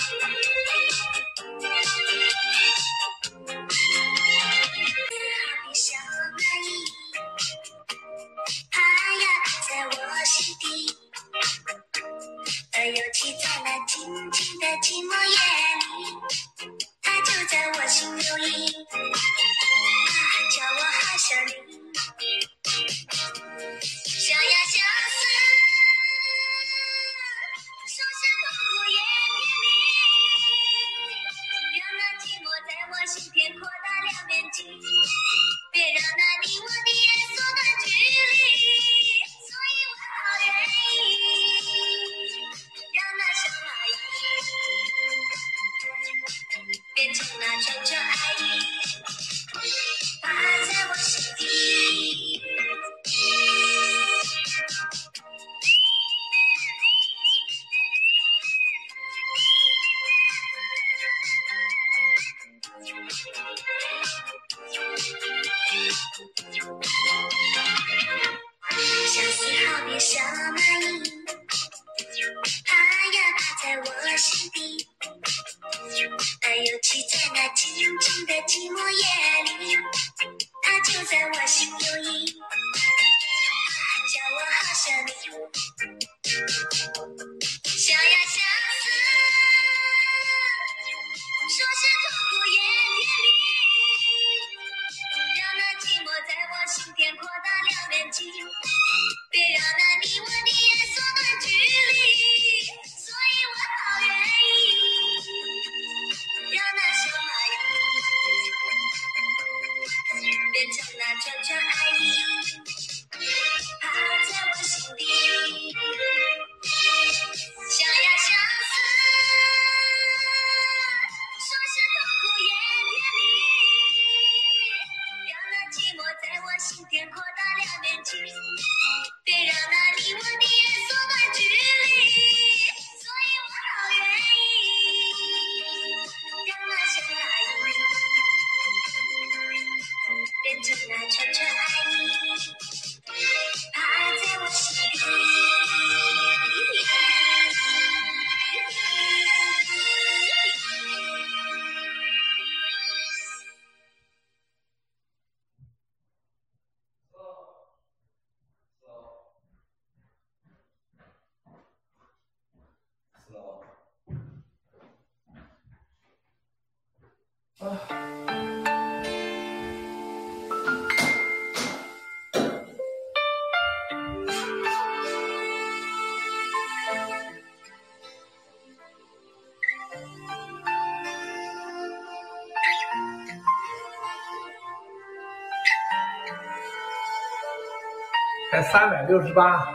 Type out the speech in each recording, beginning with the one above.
Thank you. 才三百六十八。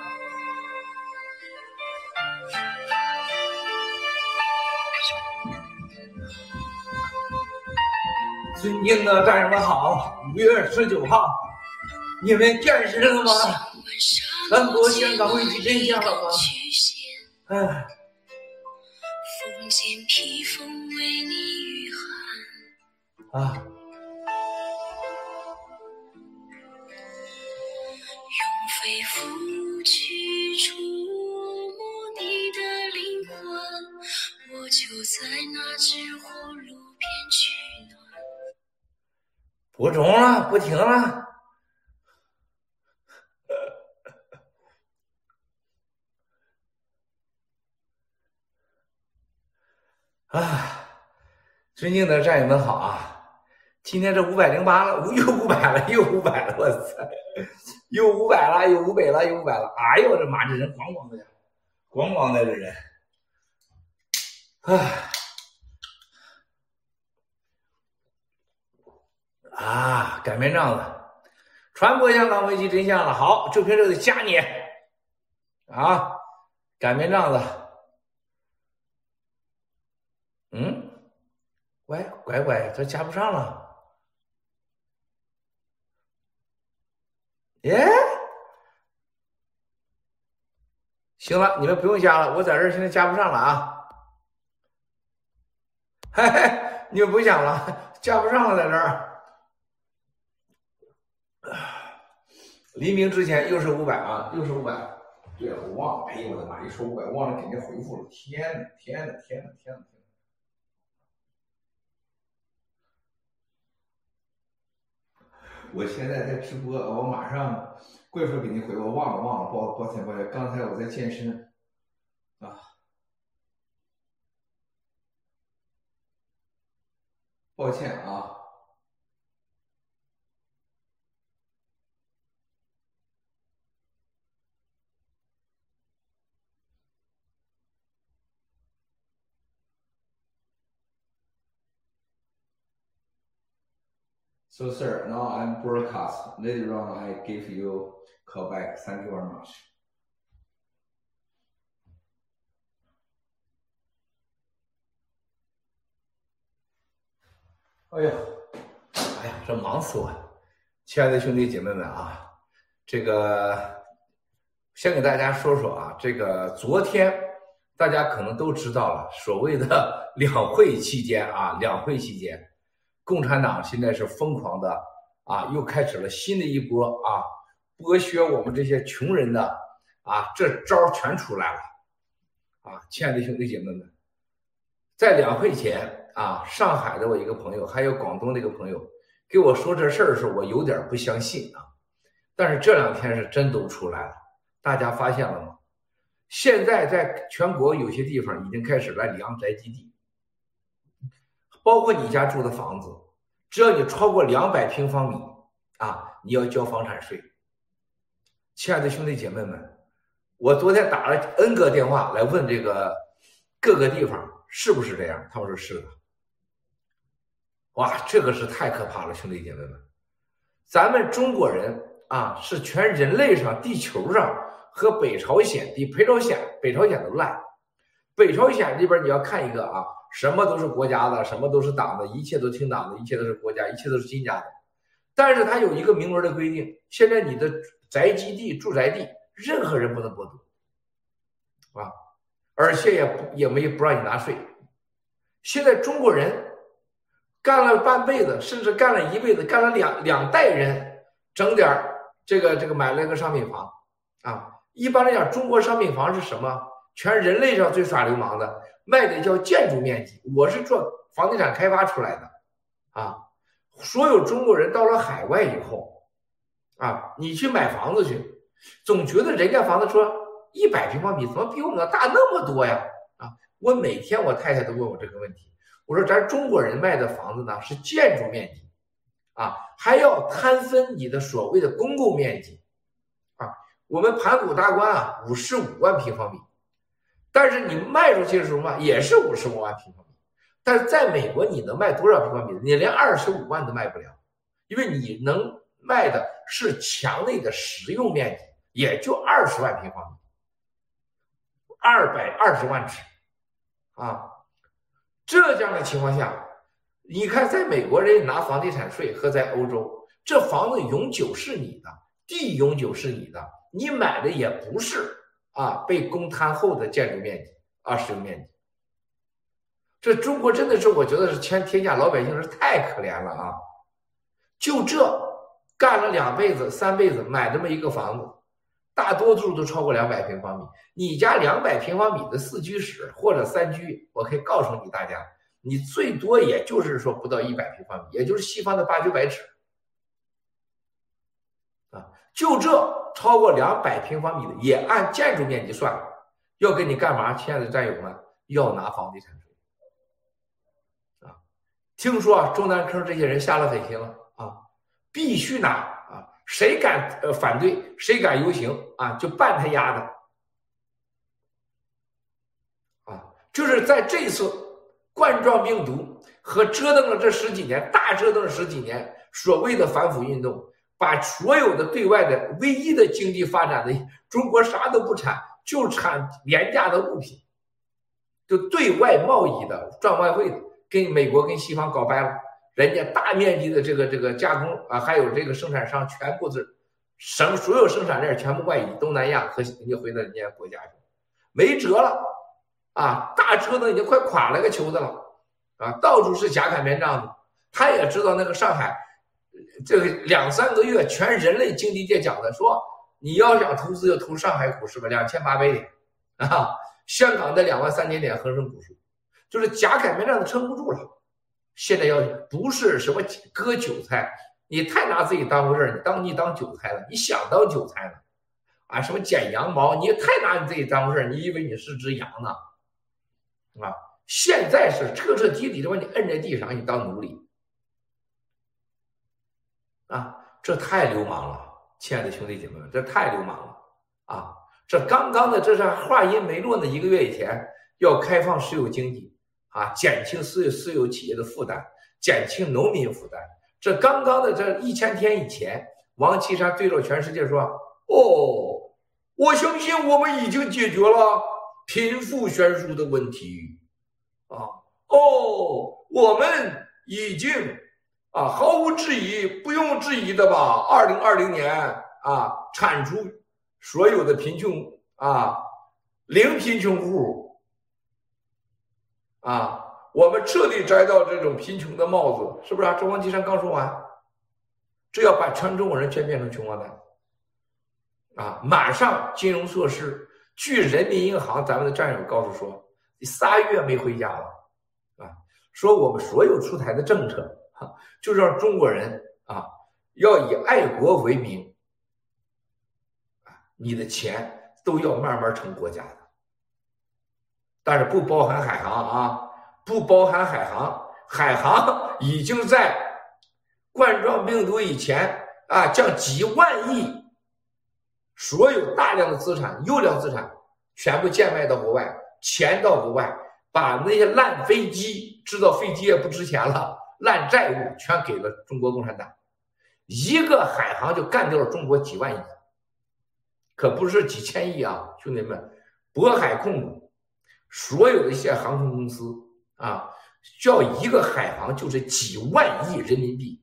尊敬的战友们好，五月十九号，你们见识了吗？全国香港危机真相了吗？哎，不听了。啊，尊敬的战友们好啊！今天这五百零八了，又五百了，又五百了，我操！又五百了，又五百了，又五百了！哎呦我的妈，这人咣咣的，咣咣的这人，唉。啊，擀面杖子，传播香港危机真相了。好，就凭这个加你啊，擀面杖子。嗯，喂，乖乖，这加不上了。耶，行了，你们不用加了，我在这儿现在加不上了啊。嘿嘿，你们不想了，加不上了，在这儿。黎明之前又是五百啊，又是五百。对了，我忘了，哎呦我的妈！一说五百，忘了给您回复了。天哪，天哪，天哪，天哪！我现在在直播，我马上过会儿给您回。我忘了，忘了，抱抱歉，抱歉。刚才我在健身，啊，抱歉啊。So, sir, now I'm broadcast. Later on, I give you call back. Thank you very much. 哎呀，哎呀，这忙死我了！亲爱的兄弟姐妹们啊，这个先给大家说说啊，这个昨天大家可能都知道了，所谓的两会期间啊，两会期间，共产党现在是疯狂的啊，又开始了新的一波啊，剥削我们这些穷人的啊，这招全出来了啊！亲爱的兄弟姐妹们，在两会前。啊，上海的我一个朋友，还有广东的一个朋友，给我说这事儿的时候，我有点不相信啊。但是这两天是真都出来了，大家发现了吗？现在在全国有些地方已经开始来量宅基地，包括你家住的房子，只要你超过两百平方米啊，你要交房产税。亲爱的兄弟姐妹们，我昨天打了 N 个电话来问这个各个地方是不是这样，他们说是的。哇，这个是太可怕了，兄弟姐妹们，咱们中国人啊，是全人类上、地球上和北朝鲜比北朝鲜、北朝鲜都烂。北朝鲜这边你要看一个啊，什么都是国家的，什么都是党的，一切都听党的，一切都是国家，一切都是金家的。但是它有一个明文的规定，现在你的宅基地、住宅地，任何人不能剥夺，啊，而且也不也没不让你纳税。现在中国人。干了半辈子，甚至干了一辈子，干了两两代人，整点这个这个买了个商品房，啊，一般来讲，中国商品房是什么？全人类上最耍流氓的，卖的叫建筑面积。我是做房地产开发出来的，啊，所有中国人到了海外以后，啊，你去买房子去，总觉得人家房子说一百平方米怎么比我们大那么多呀？啊，我每天我太太都问我这个问题。我说咱中国人卖的房子呢是建筑面积，啊，还要摊分你的所谓的公共面积，啊，我们盘古大观啊五十五万平方米，但是你卖出去的时候嘛也是五十五万平方米，但是在美国你能卖多少平方米？你连二十五万都卖不了，因为你能卖的是墙内的实用面积，也就二十万平方米，二百二十万尺，啊。这样的情况下，你看，在美国人拿房地产税和在欧洲，这房子永久是你的，地永久是你的，你买的也不是啊被公摊后的建筑面积啊使用面积。这中国真的是，我觉得是全天下老百姓是太可怜了啊！就这干了两辈子、三辈子，买这么一个房子。大多数都超过两百平方米。你家两百平方米的四居室或者三居，我可以告诉你大家，你最多也就是说不到一百平方米，也就是西方的八九百尺。就这超过两百平方米的，也按建筑面积算，要跟你干嘛？亲爱的战友们，要拿房地产税。啊，听说啊，中南坑这些人下了狠心了啊，必须拿啊。谁敢呃反对，谁敢游行啊，就办他丫的！啊，就是在这次冠状病毒和折腾了这十几年，大折腾了十几年，所谓的反腐运动，把所有的对外的唯一的经济发展的中国啥都不产，就产廉价的物品，就对外贸易的赚外汇的，跟美国跟西方搞掰了。人家大面积的这个这个加工啊，还有这个生产商，全部是省所有生产链全部外移东南亚和你回到人家国家去，没辙了啊！大车都已经快垮了个球子了啊！到处是假砍棉仗子。他也知道那个上海这个两三个月，全人类经济界讲的说，你要想投资，就投上海股市吧，两千八百点啊！香港的两万三千点恒生指数，就是假砍棉仗子撑不住了。现在要不是什么割韭菜你太拿自己当回事儿，你当你当韭菜了，你想当韭菜了？啊，什么剪羊毛，你也太拿你自己当回事儿，你以为你是只羊呢？啊，现在是彻彻底底的把你摁在地上，你当奴隶。啊，这太流氓了，亲爱的兄弟姐妹们，这太流氓了啊！这刚刚的，这是话音没落的一个月以前，要开放私有经济啊，减轻私有私有企业的负担，减轻农民负担。这刚刚的这一千天以前，王岐山对着全世界说：“哦，我相信我们已经解决了贫富悬殊的问题啊！哦，我们已经。”啊，毫无质疑，不用质疑的吧？二零二零年啊，铲除所有的贫穷啊，零贫穷户啊，我们彻底摘掉这种贫穷的帽子，是不是啊？周王岐山刚说完，这要把全中国人全变成穷光蛋啊！马上金融措施，据人民银行咱们的战友告诉说，你仨月没回家了啊，说我们所有出台的政策。就让中国人啊，要以爱国为名，你的钱都要慢慢成国家的，但是不包含海航啊，不包含海航，海航已经在冠状病毒以前啊，将几万亿所有大量的资产、优良资产全部贱卖到国外，钱到国外，把那些烂飞机，制造飞机也不值钱了。烂债务全给了中国共产党，一个海航就干掉了中国几万亿，可不是几千亿啊，兄弟们！渤海控股所有的一些航空公司啊，叫一个海航就是几万亿人民币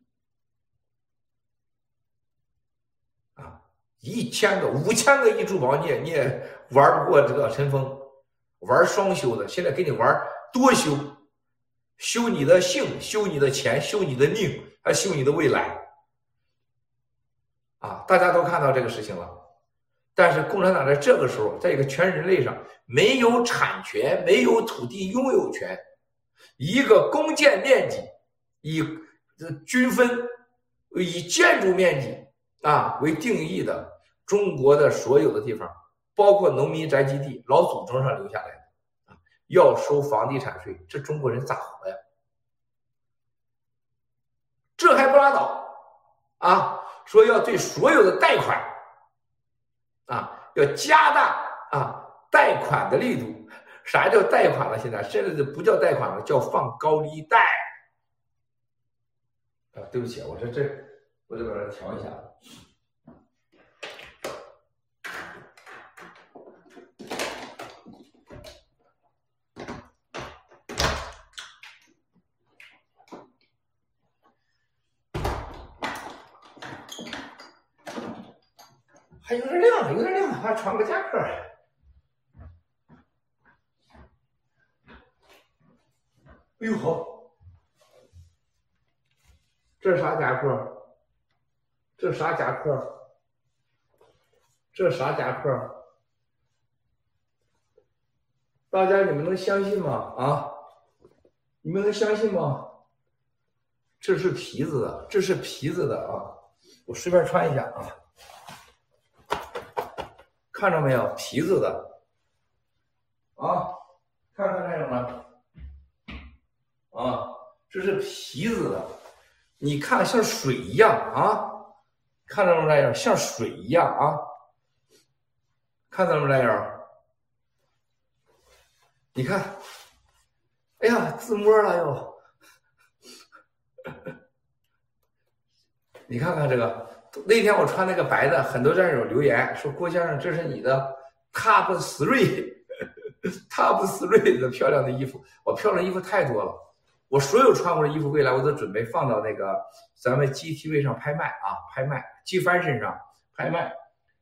啊，一千个、五千个亿珠宝你也你也玩不过这个陈峰，玩双休的，现在给你玩多休。修你的性，修你的钱，修你的命，还修你的未来，啊！大家都看到这个事情了。但是共产党在这个时候，在一个全人类上没有产权，没有土地拥有权，一个公建面积以这均分，以建筑面积啊为定义的中国的所有的地方，包括农民宅基地、老祖宗上留下来的。要收房地产税，这中国人咋活呀？这还不拉倒啊！说要对所有的贷款啊，要加大啊贷款的力度。啥叫贷款了？现在现在就不叫贷款了，叫放高利贷。啊，对不起，我说这，我得把它调一下。还有点亮，有点亮，还穿个夹克。哎呦好，这啥夹克？这啥夹克？这啥夹克？大家你们能相信吗？啊？你们能相信吗？这是皮子的，这是皮子的啊！我随便穿一下啊。看着没有，皮子的，啊，看看这个吗？啊，这是皮子的，你看像水一样啊，看到没有，像水一样啊，看到没有？你看，哎呀，自摸了又，你看看这个。那天我穿那个白的，很多战友留言说：“郭先生，这是你的 Top Three，Top Three 的漂亮的衣服。我漂亮衣服太多了，我所有穿过的衣服，未来我都准备放到那个咱们 GTV 上拍卖啊，拍卖 G 帆身上拍卖，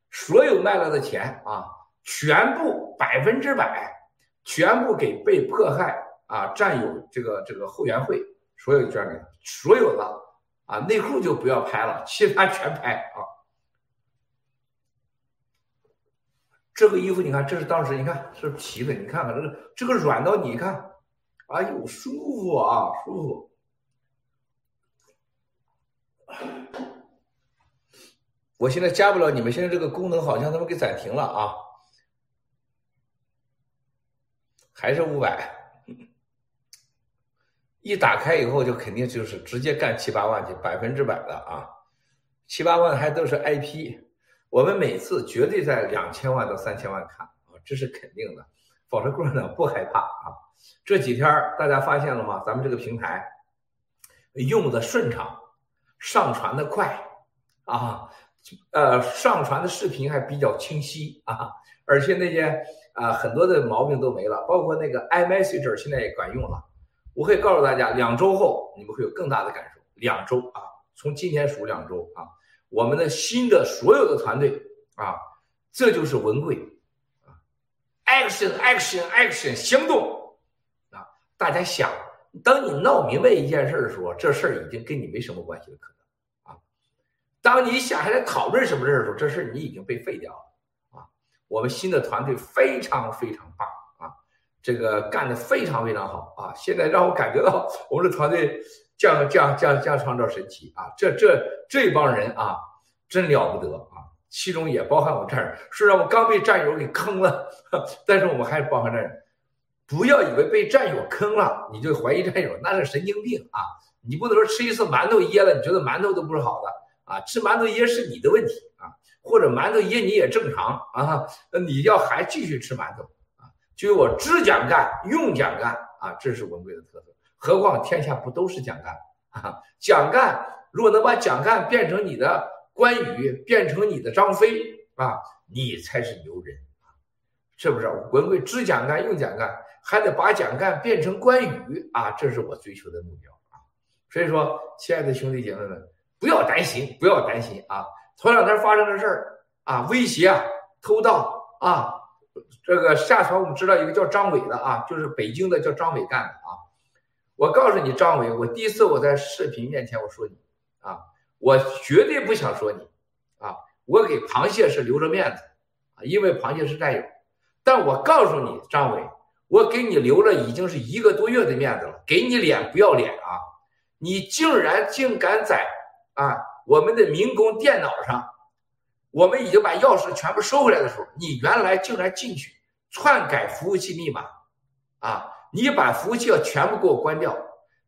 所有卖了的钱啊，全部百分之百，全部给被迫害啊战友这个这个后援会，所有捐给所有的。”啊，内裤就不要拍了，其他全拍啊！这个衣服你看，这是当时你看是皮的，你看看这个这个软到你看，哎呦舒服啊，舒服！我现在加不了你们，现在这个功能好像他们给暂停了啊，还是五百。一打开以后就肯定就是直接干七八万去，百分之百的啊，七八万还都是 IP，我们每次绝对在两千万到三千万看啊，这是肯定的。保持共产党不害怕啊！这几天大家发现了吗？咱们这个平台用的顺畅，上传的快啊，呃，上传的视频还比较清晰啊，而且那些啊很多的毛病都没了，包括那个 iMessage 现在也管用了。我可以告诉大家，两周后你们会有更大的感受。两周啊，从今天数两周啊，我们的新的所有的团队啊，这就是文贵啊。action action action 行动！大家想，当你闹明白一件事的时候，这事儿已经跟你没什么关系了，可能啊。当你想下来讨论什么事儿的时候，这事儿你已经被废掉了啊。我们新的团队非常非常棒啊，这个干的非常非常好啊。现在让我感觉到我们的团队将将将将创造神奇啊！这这这帮人啊，真了不得啊！其中也包含我战友，虽然我刚被战友给坑了，但是我们还是包含战友。不要以为被战友坑了你就怀疑战友，那是神经病啊！你不能说吃一次馒头噎了，你觉得馒头都不是好的啊？吃馒头噎是你的问题啊，或者馒头噎你也正常啊，那你要还继续吃馒头啊？就我知讲干，用讲干啊，这是文贵的特色。何况天下不都是讲干啊？讲干如果能把讲干变成你的。关羽变成你的张飞啊，你才是牛人，是不是？文贵知蒋干用蒋干，还得把蒋干变成关羽啊，这是我追求的目标啊。所以说，亲爱的兄弟姐妹们，不要担心，不要担心啊。头两天发生的事儿啊，威胁啊，偷盗啊，这个下传我们知道一个叫张伟的啊，就是北京的叫张伟干的啊。我告诉你，张伟，我第一次我在视频面前我说你啊。我绝对不想说你，啊，我给螃蟹是留着面子，啊，因为螃蟹是战友。但我告诉你，张伟，我给你留了已经是一个多月的面子了，给你脸不要脸啊！你竟然竟敢在啊我们的民工电脑上，我们已经把钥匙全部收回来的时候，你原来竟然进去篡改服务器密码，啊，你把服务器要全部给我关掉，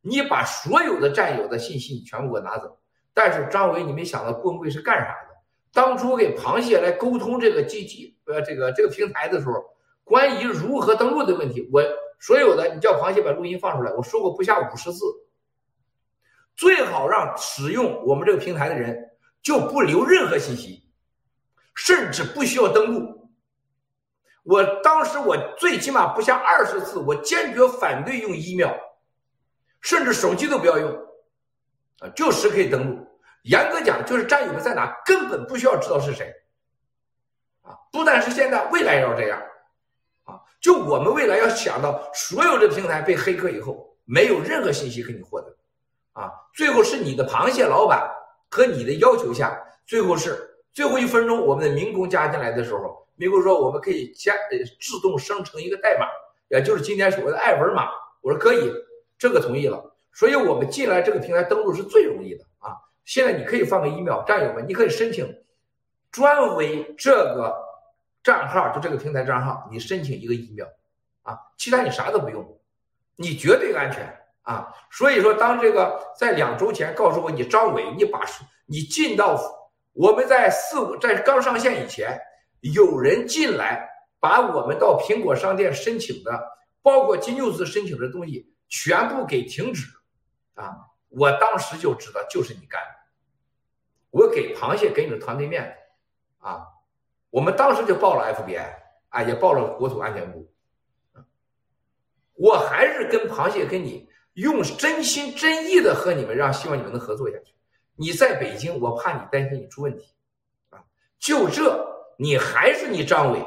你把所有的战友的信息你全部给我拿走。但是张伟，你没想到棍贵是干啥的？当初给螃蟹来沟通这个 G G 呃这个这个平台的时候，关于如何登录的问题，我所有的你叫螃蟹把录音放出来，我说过不下五十次。最好让使用我们这个平台的人就不留任何信息，甚至不需要登录。我当时我最起码不下二十次，我坚决反对用 email，甚至手机都不要用。啊就是可以登录，严格讲就是战友们在哪根本不需要知道是谁，啊，不但是现在，未来要这样，啊，就我们未来要想到所有的平台被黑客以后，没有任何信息可以获得，啊，最后是你的螃蟹老板和你的要求下，最后是最后一分钟我们的民工加进来的时候，民工说我们可以加呃自动生成一个代码，也就是今天所谓的艾文码，我说可以，这个同意了。所以我们进来这个平台登录是最容易的啊！现在你可以放个 email，战友们，你可以申请专为这个账号，就这个平台账号，你申请一个 email 啊，其他你啥都不用，你绝对安全啊！所以说，当这个在两周前告诉我你张伟，你把你进到我们在四五在刚上线以前，有人进来把我们到苹果商店申请的，包括金牛子申请的东西全部给停止。啊！我当时就知道就是你干的，我给螃蟹给你的团队面子啊！我们当时就报了 FBI 啊，也报了国土安全部。我还是跟螃蟹跟你用真心真意的和你们，让希望你们能合作下去。你在北京，我怕你担心你出问题啊！就这，你还是你张伟，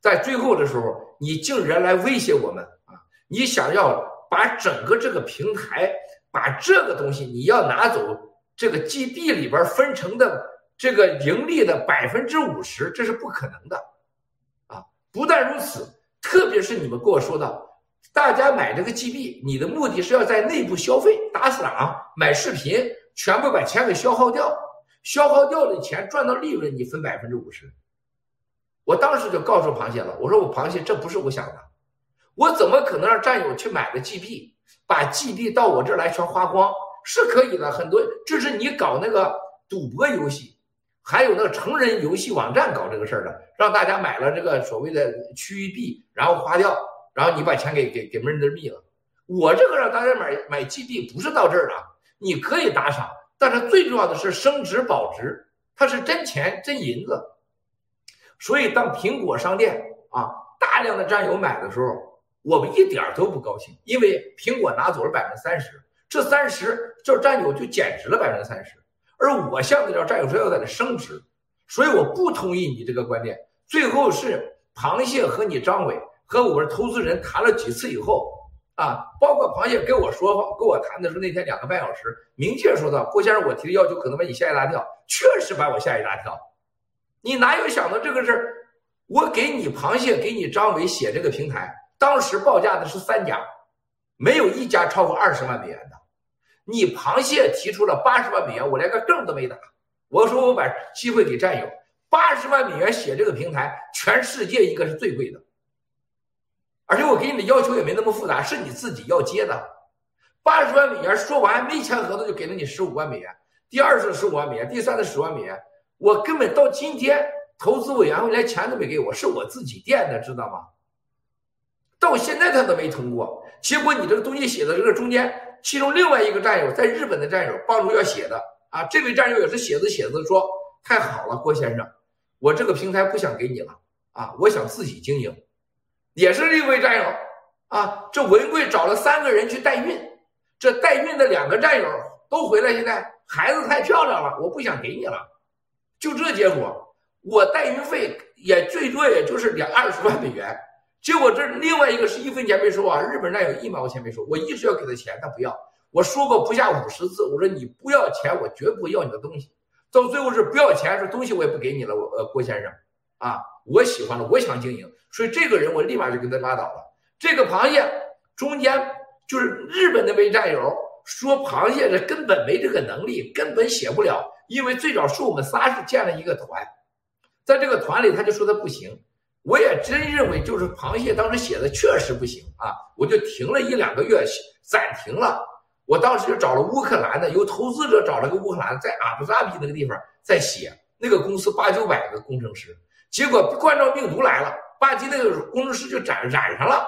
在最后的时候，你竟然来威胁我们啊！你想要把整个这个平台。把这个东西你要拿走，这个 GB 里边分成的这个盈利的百分之五十，这是不可能的，啊！不但如此，特别是你们跟我说的，大家买这个 GB，你的目的是要在内部消费、打赏、买视频，全部把钱给消耗掉，消耗掉的钱赚到利润，你分百分之五十。我当时就告诉螃蟹了，我说我螃蟹这不是我想的，我怎么可能让战友去买个 G 币，把 G 币到我这儿来全花光？是可以的，很多这是你搞那个赌博游戏，还有那个成人游戏网站搞这个事儿的，让大家买了这个所谓的区域币，然后花掉，然后你把钱给给给闷着币了。我这个让大家买买 G 币不是到这儿的，你可以打赏，但是最重要的是升值保值，它是真钱真银子。所以当苹果商店啊大量的战友买的时候，我们一点都不高兴，因为苹果拿走了百分之三十，这三十就是战友就减值了百分之三十，而我向的叫战友说要在这升值，所以我不同意你这个观点。最后是螃蟹和你张伟和我们投资人谈了几次以后。啊，包括螃蟹跟我说跟我谈的时候，那天两个半小时，明确说到郭先生，我提的要求可能把你吓一大跳，确实把我吓一大跳。你哪有想到这个事儿？我给你螃蟹，给你张伟写这个平台，当时报价的是三家，没有一家超过二十万美元的。你螃蟹提出了八十万美元，我连个证都没打。我说我把机会给战友，八十万美元写这个平台，全世界一个是最贵的。而且我给你的要求也没那么复杂，是你自己要接的。八十万美元说完没签合同就给了你十五万美元，第二次十五万美元，第三次十万美元，我根本到今天投资委员会连钱都没给我，是我自己垫的，知道吗？到现在他都没通过。结果你这个东西写的这个中间，其中另外一个战友在日本的战友帮助要写的啊，这位战友也是写着写着说太好了，郭先生，我这个平台不想给你了啊，我想自己经营。也是另一位战友啊，这文贵找了三个人去代孕，这代孕的两个战友都回来，现在孩子太漂亮了，我不想给你了，就这结果，我代孕费也最多也就是两二十万美元，结果这另外一个是一分钱没收啊，日本战友一毛钱没收，我一直要给他钱，他不要，我说过不下五十次，我说你不要钱，我绝不要你的东西，到最后是不要钱，说东西我也不给你了，我呃郭先生啊，我喜欢了，我想经营。所以这个人我立马就跟他拉倒了。这个螃蟹中间就是日本那位战友说，螃蟹这根本没这个能力，根本写不了。因为最早是我们仨是建了一个团，在这个团里他就说他不行。我也真认为就是螃蟹当时写的确实不行啊，我就停了一两个月，暂停了。我当时就找了乌克兰的，有投资者找了个乌克兰，在阿布扎比那个地方在写，那个公司八九百个工程师，结果冠状病毒来了。巴基那个工程师就染染上了，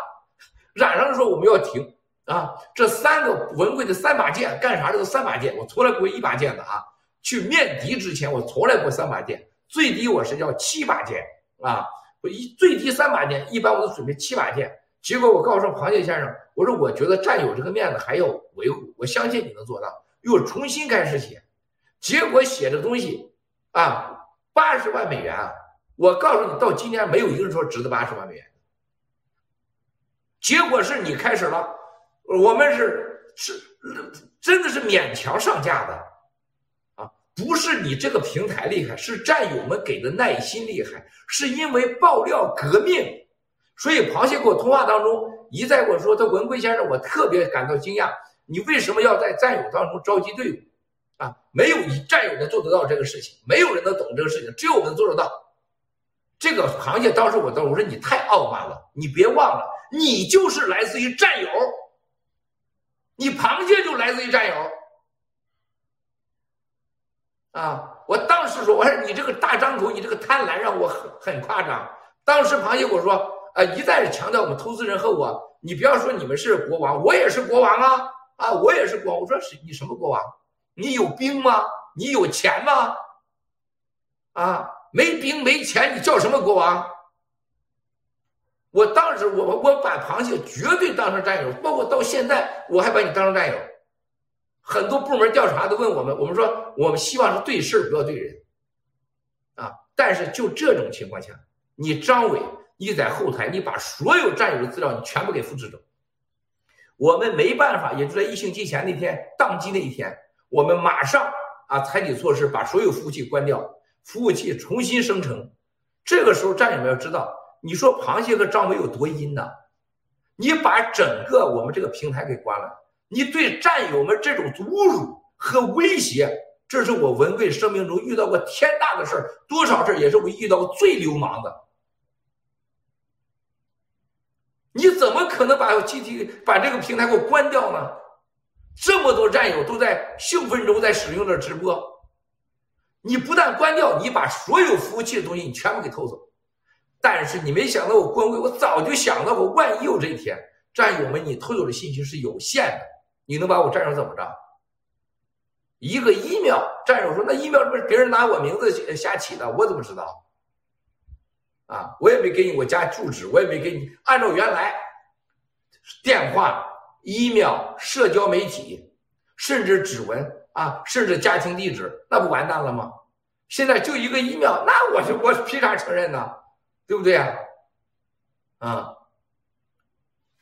染上了说我们要停啊！这三个文贵的三把剑干啥？这都三把剑，我从来不会一把剑的啊！去面敌之前，我从来不三把剑，最低我是要七把剑啊！我一最低三把剑，一般我都准备七把剑。结果我告诉螃蟹先生，我说我觉得战友这个面子还要维护，我相信你能做到。又重新开始写，结果写的东西啊，八十万美元啊！我告诉你，到今天没有一个人说值得八十万美元。结果是你开始了，我们是是真的是勉强上架的，不是你这个平台厉害，是战友们给的耐心厉害，是因为爆料革命。所以螃蟹跟我通话当中一再跟我说，他文贵先生，我特别感到惊讶，你为什么要在战友当中召集队伍？啊，没有你战友能做得到这个事情，没有人能懂这个事情，只有我们做得到。这个螃蟹当时我都我说你太傲慢了，你别忘了，你就是来自于战友，你螃蟹就来自于战友，啊！我当时说，我说你这个大张口，你这个贪婪让我很很夸张。当时螃蟹我说，啊，一再强调我们投资人和我，你不要说你们是国王，我也是国王啊，啊，我也是国王。我说是你什么国王？你有兵吗？你有钱吗？啊？没兵没钱，你叫什么国王？我当时我我把螃蟹绝对当成战友，包括到现在我还把你当成战友。很多部门调查都问我们，我们说我们希望是对事不要对人，啊！但是就这种情况下，你张伟你在后台，你把所有战友的资料你全部给复制走，我们没办法，也就在疫情期前那天宕机那一天，我们马上啊采取措施，把所有服务器关掉。服务器重新生成，这个时候战友们要知道，你说螃蟹和张伟有多阴呢？你把整个我们这个平台给关了，你对战友们这种侮辱，和威胁，这是我文贵生命中遇到过天大的事儿，多少事儿也是我遇到过最流氓的。你怎么可能把 G T 把这个平台给我关掉呢？这么多战友都在兴奋中在使用着直播，你不但关掉，你把所有服务器的东西你全部给偷走。但是你没想到我关微，我早就想到过，万一有这一天，战友们你偷走的信息是有限的，你能把我战友怎么着？一个 email，战友说那 email 不是别人拿我名字瞎起的，我怎么知道？啊，我也没给你我家住址，我也没给你按照原来电话、email、社交媒体，甚至指纹啊，甚至家庭地址，那不完蛋了吗？现在就一个 email，那我就我凭啥承认呢？对不对啊？啊，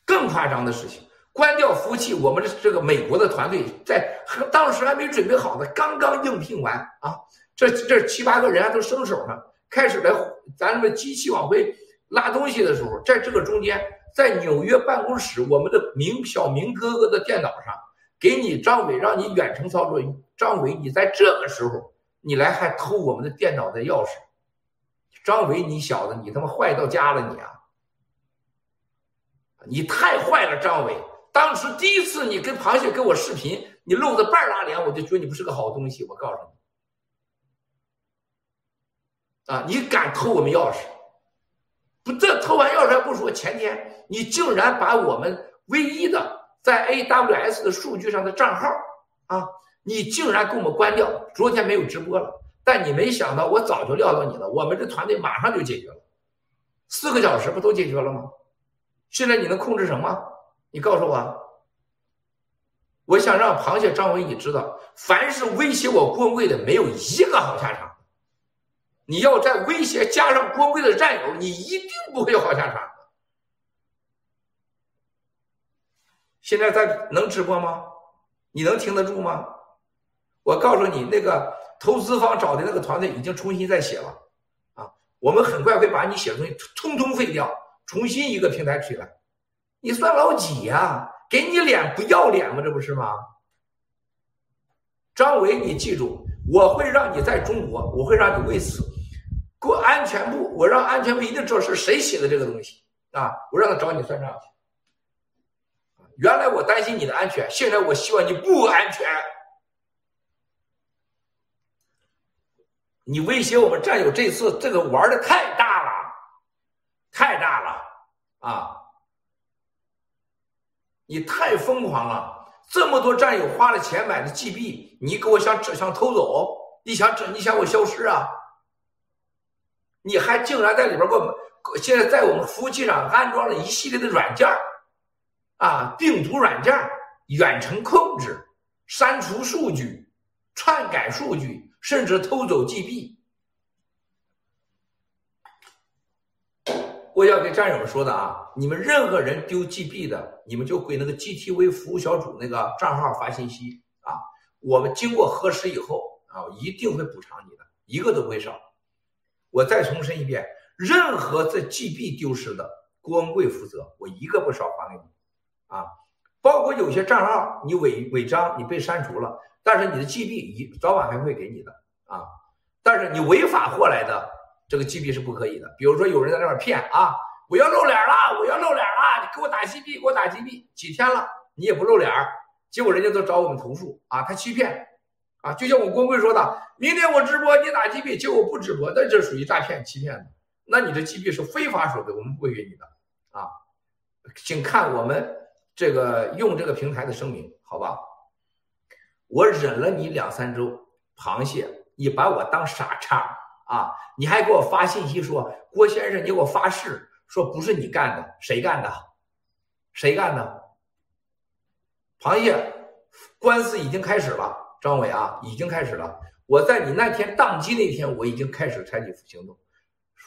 更夸张的事情，关掉服务器，我们的这个美国的团队在当时还没准备好呢，刚刚应聘完啊，这这七八个人还都生手呢。开始来咱们机器往回拉东西的时候，在这个中间，在纽约办公室，我们的明小明哥哥的电脑上，给你张伟让你远程操作。张伟，你在这个时候，你来还偷我们的电脑的钥匙。张伟，你小子，你他妈坏到家了你啊！你太坏了，张伟。当时第一次你跟螃蟹跟我视频，你露着半拉脸，我就觉得你不是个好东西。我告诉你。啊！你敢偷我们钥匙？不，这偷完钥匙还不说，前天你竟然把我们唯一的在 AWS 的数据上的账号啊，你竟然给我们关掉。昨天没有直播了，但你没想到，我早就料到你了。我们这团队马上就解决了，四个小时不都解决了吗？现在你能控制什么？你告诉我。我想让螃蟹张伟你知道，凡是威胁我郭贵的，没有一个好下场。你要再威胁加上郭贵的战友，你一定不会有好下场。现在在能直播吗？你能听得住吗？我告诉你，那个投资方找的那个团队已经重新在写了，啊，我们很快会把你写的东西通通废掉，重新一个平台起来。你算老几呀？给你脸不要脸吗？这不是吗？张伟，你记住，我会让你在中国，我会让你为此。过安全部，我让安全部一定知道是谁写的这个东西啊！我让他找你算账去。原来我担心你的安全，现在我希望你不安全。你威胁我们战友这次这个玩的太大了，太大了啊！你太疯狂了，这么多战友花了钱买的 GB，你给我想想偷走？你想整？你想我消失啊？你还竟然在里边给我们，现在在我们服务器上安装了一系列的软件啊，病毒软件远程控制、删除数据、篡改数据，甚至偷走 GB。我要给战友们说的啊，你们任何人丢 GB 的，你们就给那个 GTV 服务小组那个账号发信息啊，我们经过核实以后啊，一定会补偿你的，一个都不会少。我再重申一遍，任何这 GB 丢失的，郭文贵负责，我一个不少还给你，啊，包括有些账号你违违章，你被删除了，但是你的 GB 一早晚还会给你的。啊，但是你违法获来的这个 GB 是不可以的。比如说有人在那边骗啊，我要露脸了，我要露脸了，你给我打 GB，给我打 GB，几天了你也不露脸，结果人家都找我们投诉啊，他欺骗。啊，就像我光棍说的，明天我直播，你打 GB，结果不直播，那这属于诈骗欺骗的。那你的 GB 是非法所得，我们不会给你的啊。请看我们这个用这个平台的声明，好吧？我忍了你两三周，螃蟹，你把我当傻叉啊？你还给我发信息说，郭先生，你给我发誓说不是你干的，谁干的？谁干的？螃蟹，官司已经开始了。张伟啊，已经开始了。我在你那天宕机那天，我已经开始采取行动。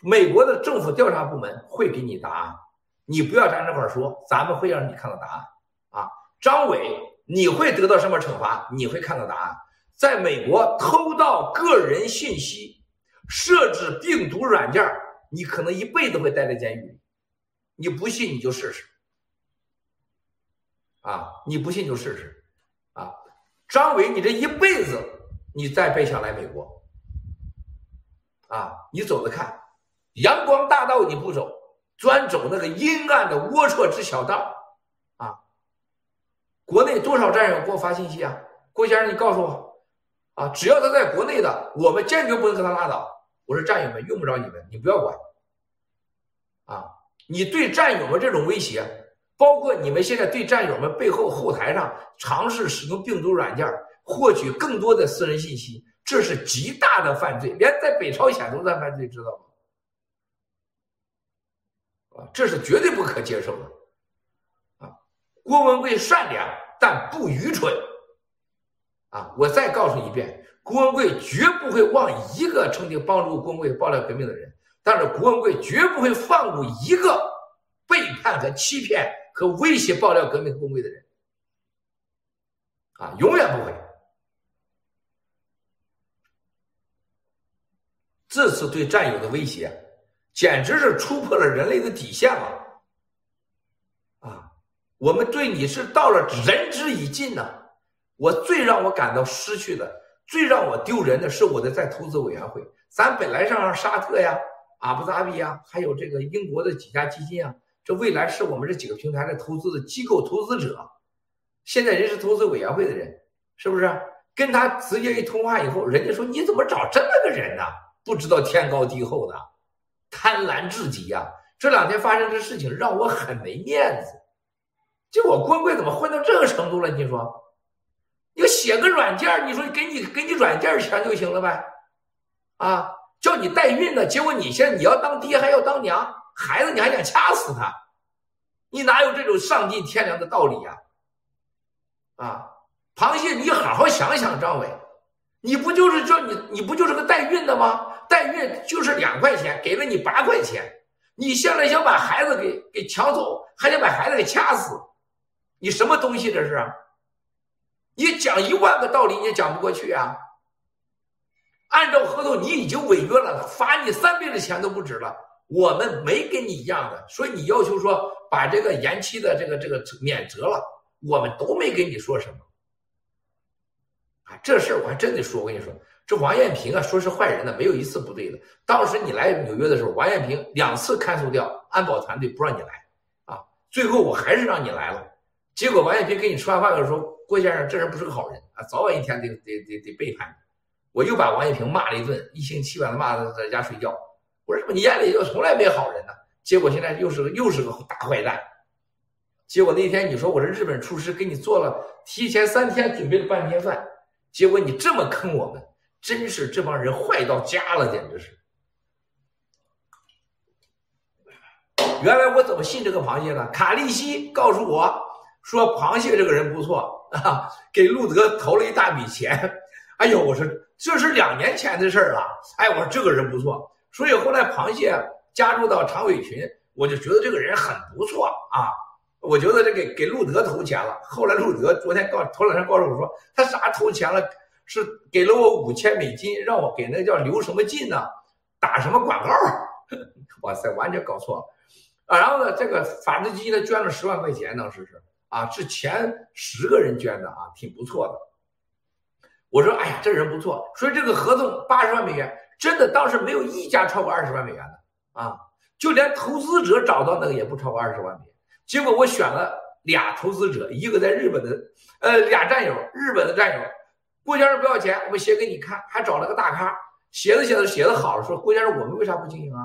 美国的政府调查部门会给你答案，你不要站这块说，咱们会让你看到答案啊。张伟，你会得到什么惩罚？你会看到答案。在美国偷盗个人信息、设置病毒软件，你可能一辈子会待在监狱里。你不信你就试试啊！你不信就试试啊！张伟，你这一辈子，你再别想来美国。啊，你走着看，阳光大道你不走，专走那个阴暗的龌龊之小道。啊，国内多少战友给我发信息啊？郭先生，你告诉我，啊，只要他在国内的，我们坚决不能跟他拉倒。我说战友们用不着你们，你不要管。啊，你对战友们这种威胁，包括你们现在对战友们背后后台上尝试使用病毒软件获取更多的私人信息，这是极大的犯罪，连在北朝鲜都在犯罪，知道吗？啊，这是绝对不可接受的。啊，郭文贵善良但不愚蠢。啊！我再告诉一遍，郭文贵绝不会忘一个曾经帮助郭文贵爆料革命的人，但是郭文贵绝不会放过一个背叛和欺骗和威胁爆料革命郭文贵的人。啊，永远不会！这次对战友的威胁，简直是突破了人类的底线了。啊，我们对你是到了仁至义尽呢。我最让我感到失去的，最让我丢人的是我的在投资委员会。咱本来上沙特呀、阿布扎比呀，还有这个英国的几家基金啊，这未来是我们这几个平台的投资的机构投资者。现在人事投资委员会的人，是不是跟他直接一通话以后，人家说你怎么找这么个人呢？不知道天高地厚的，贪婪至极呀！这两天发生的事情让我很没面子。就我官贵怎么混到这个程度了？你说？你写个软件，你说给你给你软件钱就行了呗，啊，叫你代孕呢，结果你现在你要当爹还要当娘，孩子你还想掐死他，你哪有这种丧尽天良的道理呀？啊，螃蟹，你好好想想，张伟，你不就是叫你你不就是个代孕的吗？代孕就是两块钱，给了你八块钱，你现在想把孩子给给抢走，还想把孩子给掐死，你什么东西这是？你讲一万个道理，你也讲不过去啊！按照合同，你已经违约了，罚你三倍的钱都不止了。我们没跟你一样的，所以你要求说把这个延期的这个这个免责了，我们都没跟你说什么。啊，这事儿我还真得说，我跟你说，这王艳平啊，说是坏人呢，没有一次不对的。当时你来纽约的时候，王艳平两次看守掉，安保团队不让你来，啊，最后我还是让你来了。结果王艳平跟你吃完饭的时候。郭先生，这人不是个好人啊，早晚一天得得得得背叛你。我又把王一平骂了一顿，一星期把他骂的在家睡觉。我说你眼里就从来没好人呢？结果现在又是个又是个大坏蛋。结果那天你说我这日本厨师给你做了，提前三天准备了半天饭，结果你这么坑我们，真是这帮人坏到家了，简直是。原来我怎么信这个螃蟹呢？卡利西告诉我说螃蟹这个人不错。啊，给路德投了一大笔钱，哎呦，我说这是两年前的事儿了。哎，我说这个人不错，所以后来螃蟹加入到常委群，我就觉得这个人很不错啊。我觉得这给给路德投钱了。后来路德昨天告头两天告诉我说，他啥投钱了？是给了我五千美金，让我给那叫刘什么进呢？打什么广告？哇塞，完全搞错了啊！然后呢，这个法制基金呢捐了十万块钱，当时是。啊，是前十个人捐的啊，挺不错的。我说，哎呀，这人不错。所以这个合同八十万美元，真的当时没有一家超过二十万美元的啊，就连投资者找到那个也不超过二十万美元。结果我选了俩投资者，一个在日本的，呃，俩战友，日本的战友。郭先生不要钱，我们写给你看，还找了个大咖，写着写着写的好了，说郭先生，我们为啥不经营啊？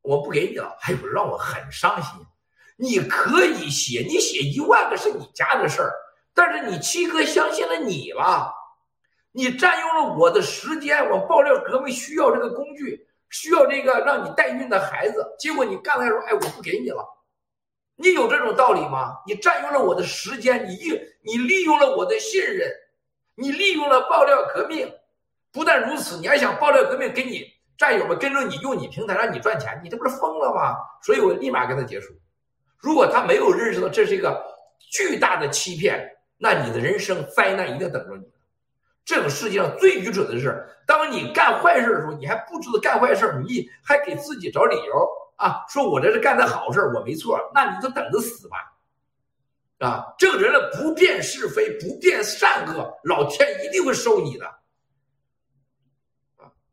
我不给你了，哎呦，让我很伤心。你可以写，你写一万个是你家的事儿，但是你七哥相信了你了，你占用了我的时间，我爆料革命需要这个工具，需要这个让你代孕的孩子，结果你刚才说，哎，我不给你了，你有这种道理吗？你占用了我的时间，你利你利用了我的信任，你利用了爆料革命，不但如此，你还想爆料革命给你战友们跟着你用你平台让你赚钱，你这不是疯了吗？所以我立马跟他结束。如果他没有认识到这是一个巨大的欺骗，那你的人生灾难一定等着你。这个世界上最愚蠢的是，当你干坏事的时候，你还不知道干坏事，你还给自己找理由啊，说我这是干的好事，我没错，那你就等着死吧。啊，这个人呢不辨是非，不辨善恶，老天一定会收你的。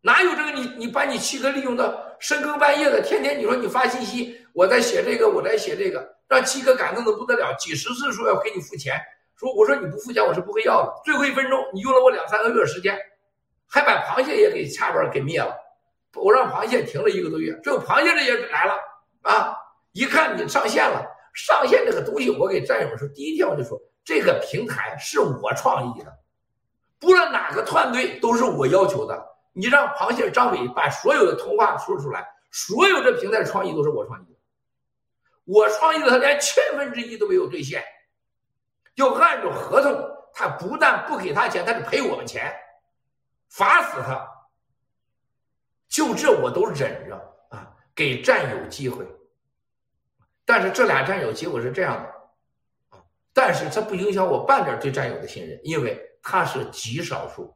哪有这个你你把你七哥利用到深更半夜的，天天你说你发信息，我在写这个，我在写这个，让七哥感动的不得了，几十次说要给你付钱，说我说你不付钱我是不会要的，最后一分钟你用了我两三个月时间，还把螃蟹也给下边给灭了，我让螃蟹停了一个多月，最后螃蟹这也来了啊，一看你上线了。上线这个东西，我给战友说，第一天我就说，这个平台是我创意的，不论哪个团队都是我要求的。你让螃蟹张伟把所有的通话说出来，所有这平台创意都是我创意的，我创意的他连千分之一都没有兑现，要按照合同，他不但不给他钱，他得赔我们钱，罚死他。就这我都忍着啊，给战友机会。但是这俩战友结果是这样的，啊，但是这不影响我半点对战友的信任，因为他是极少数，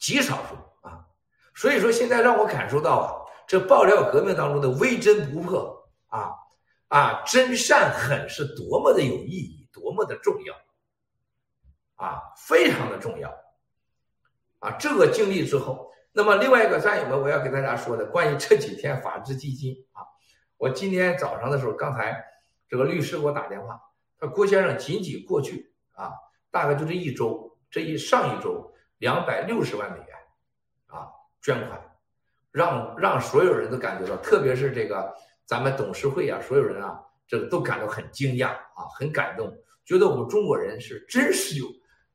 极少数啊，所以说现在让我感受到啊，这爆料革命当中的微真不破啊啊，真善狠是多么的有意义，多么的重要，啊，非常的重要，啊，这个经历之后，那么另外一个战友们，我要给大家说的关于这几天法治基金啊。我今天早上的时候，刚才这个律师给我打电话，他郭先生仅仅过去啊，大概就这一周，这一上一周两百六十万美元啊捐款，让让所有人都感觉到，特别是这个咱们董事会啊，所有人啊，这个都感到很惊讶啊，很感动，觉得我们中国人是真是有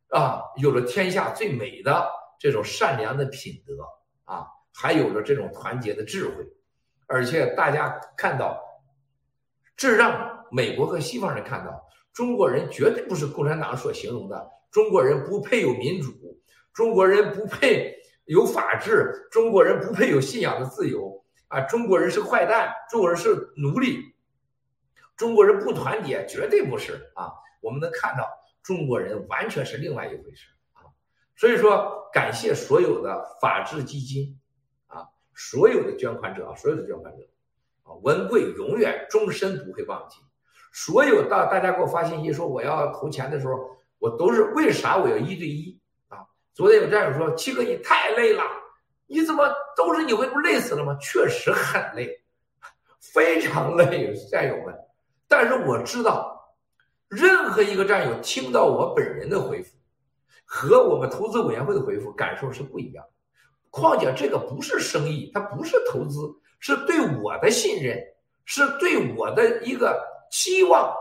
啊，有了天下最美的这种善良的品德啊，还有着这种团结的智慧。而且大家看到，这让美国和西方人看到，中国人绝对不是共产党所形容的中国人不配有民主，中国人不配有法治，中国人不配有信仰的自由啊！中国人是坏蛋，中国人是奴隶，中国人不团结，绝对不是啊！我们能看到，中国人完全是另外一回事啊！所以说，感谢所有的法治基金啊。所有的捐款者啊，所有的捐款者啊，文贵永远终身不会忘记。所有大大家给我发信息说我要投钱的时候，我都是为啥我要一对一？昨天有战友说七哥你太累了，你怎么都是你会不累死了吗？确实很累，非常累，战友们。但是我知道，任何一个战友听到我本人的回复和我们投资委员会的回复，感受是不一样。况且这个不是生意，它不是投资，是对我的信任，是对我的一个期望。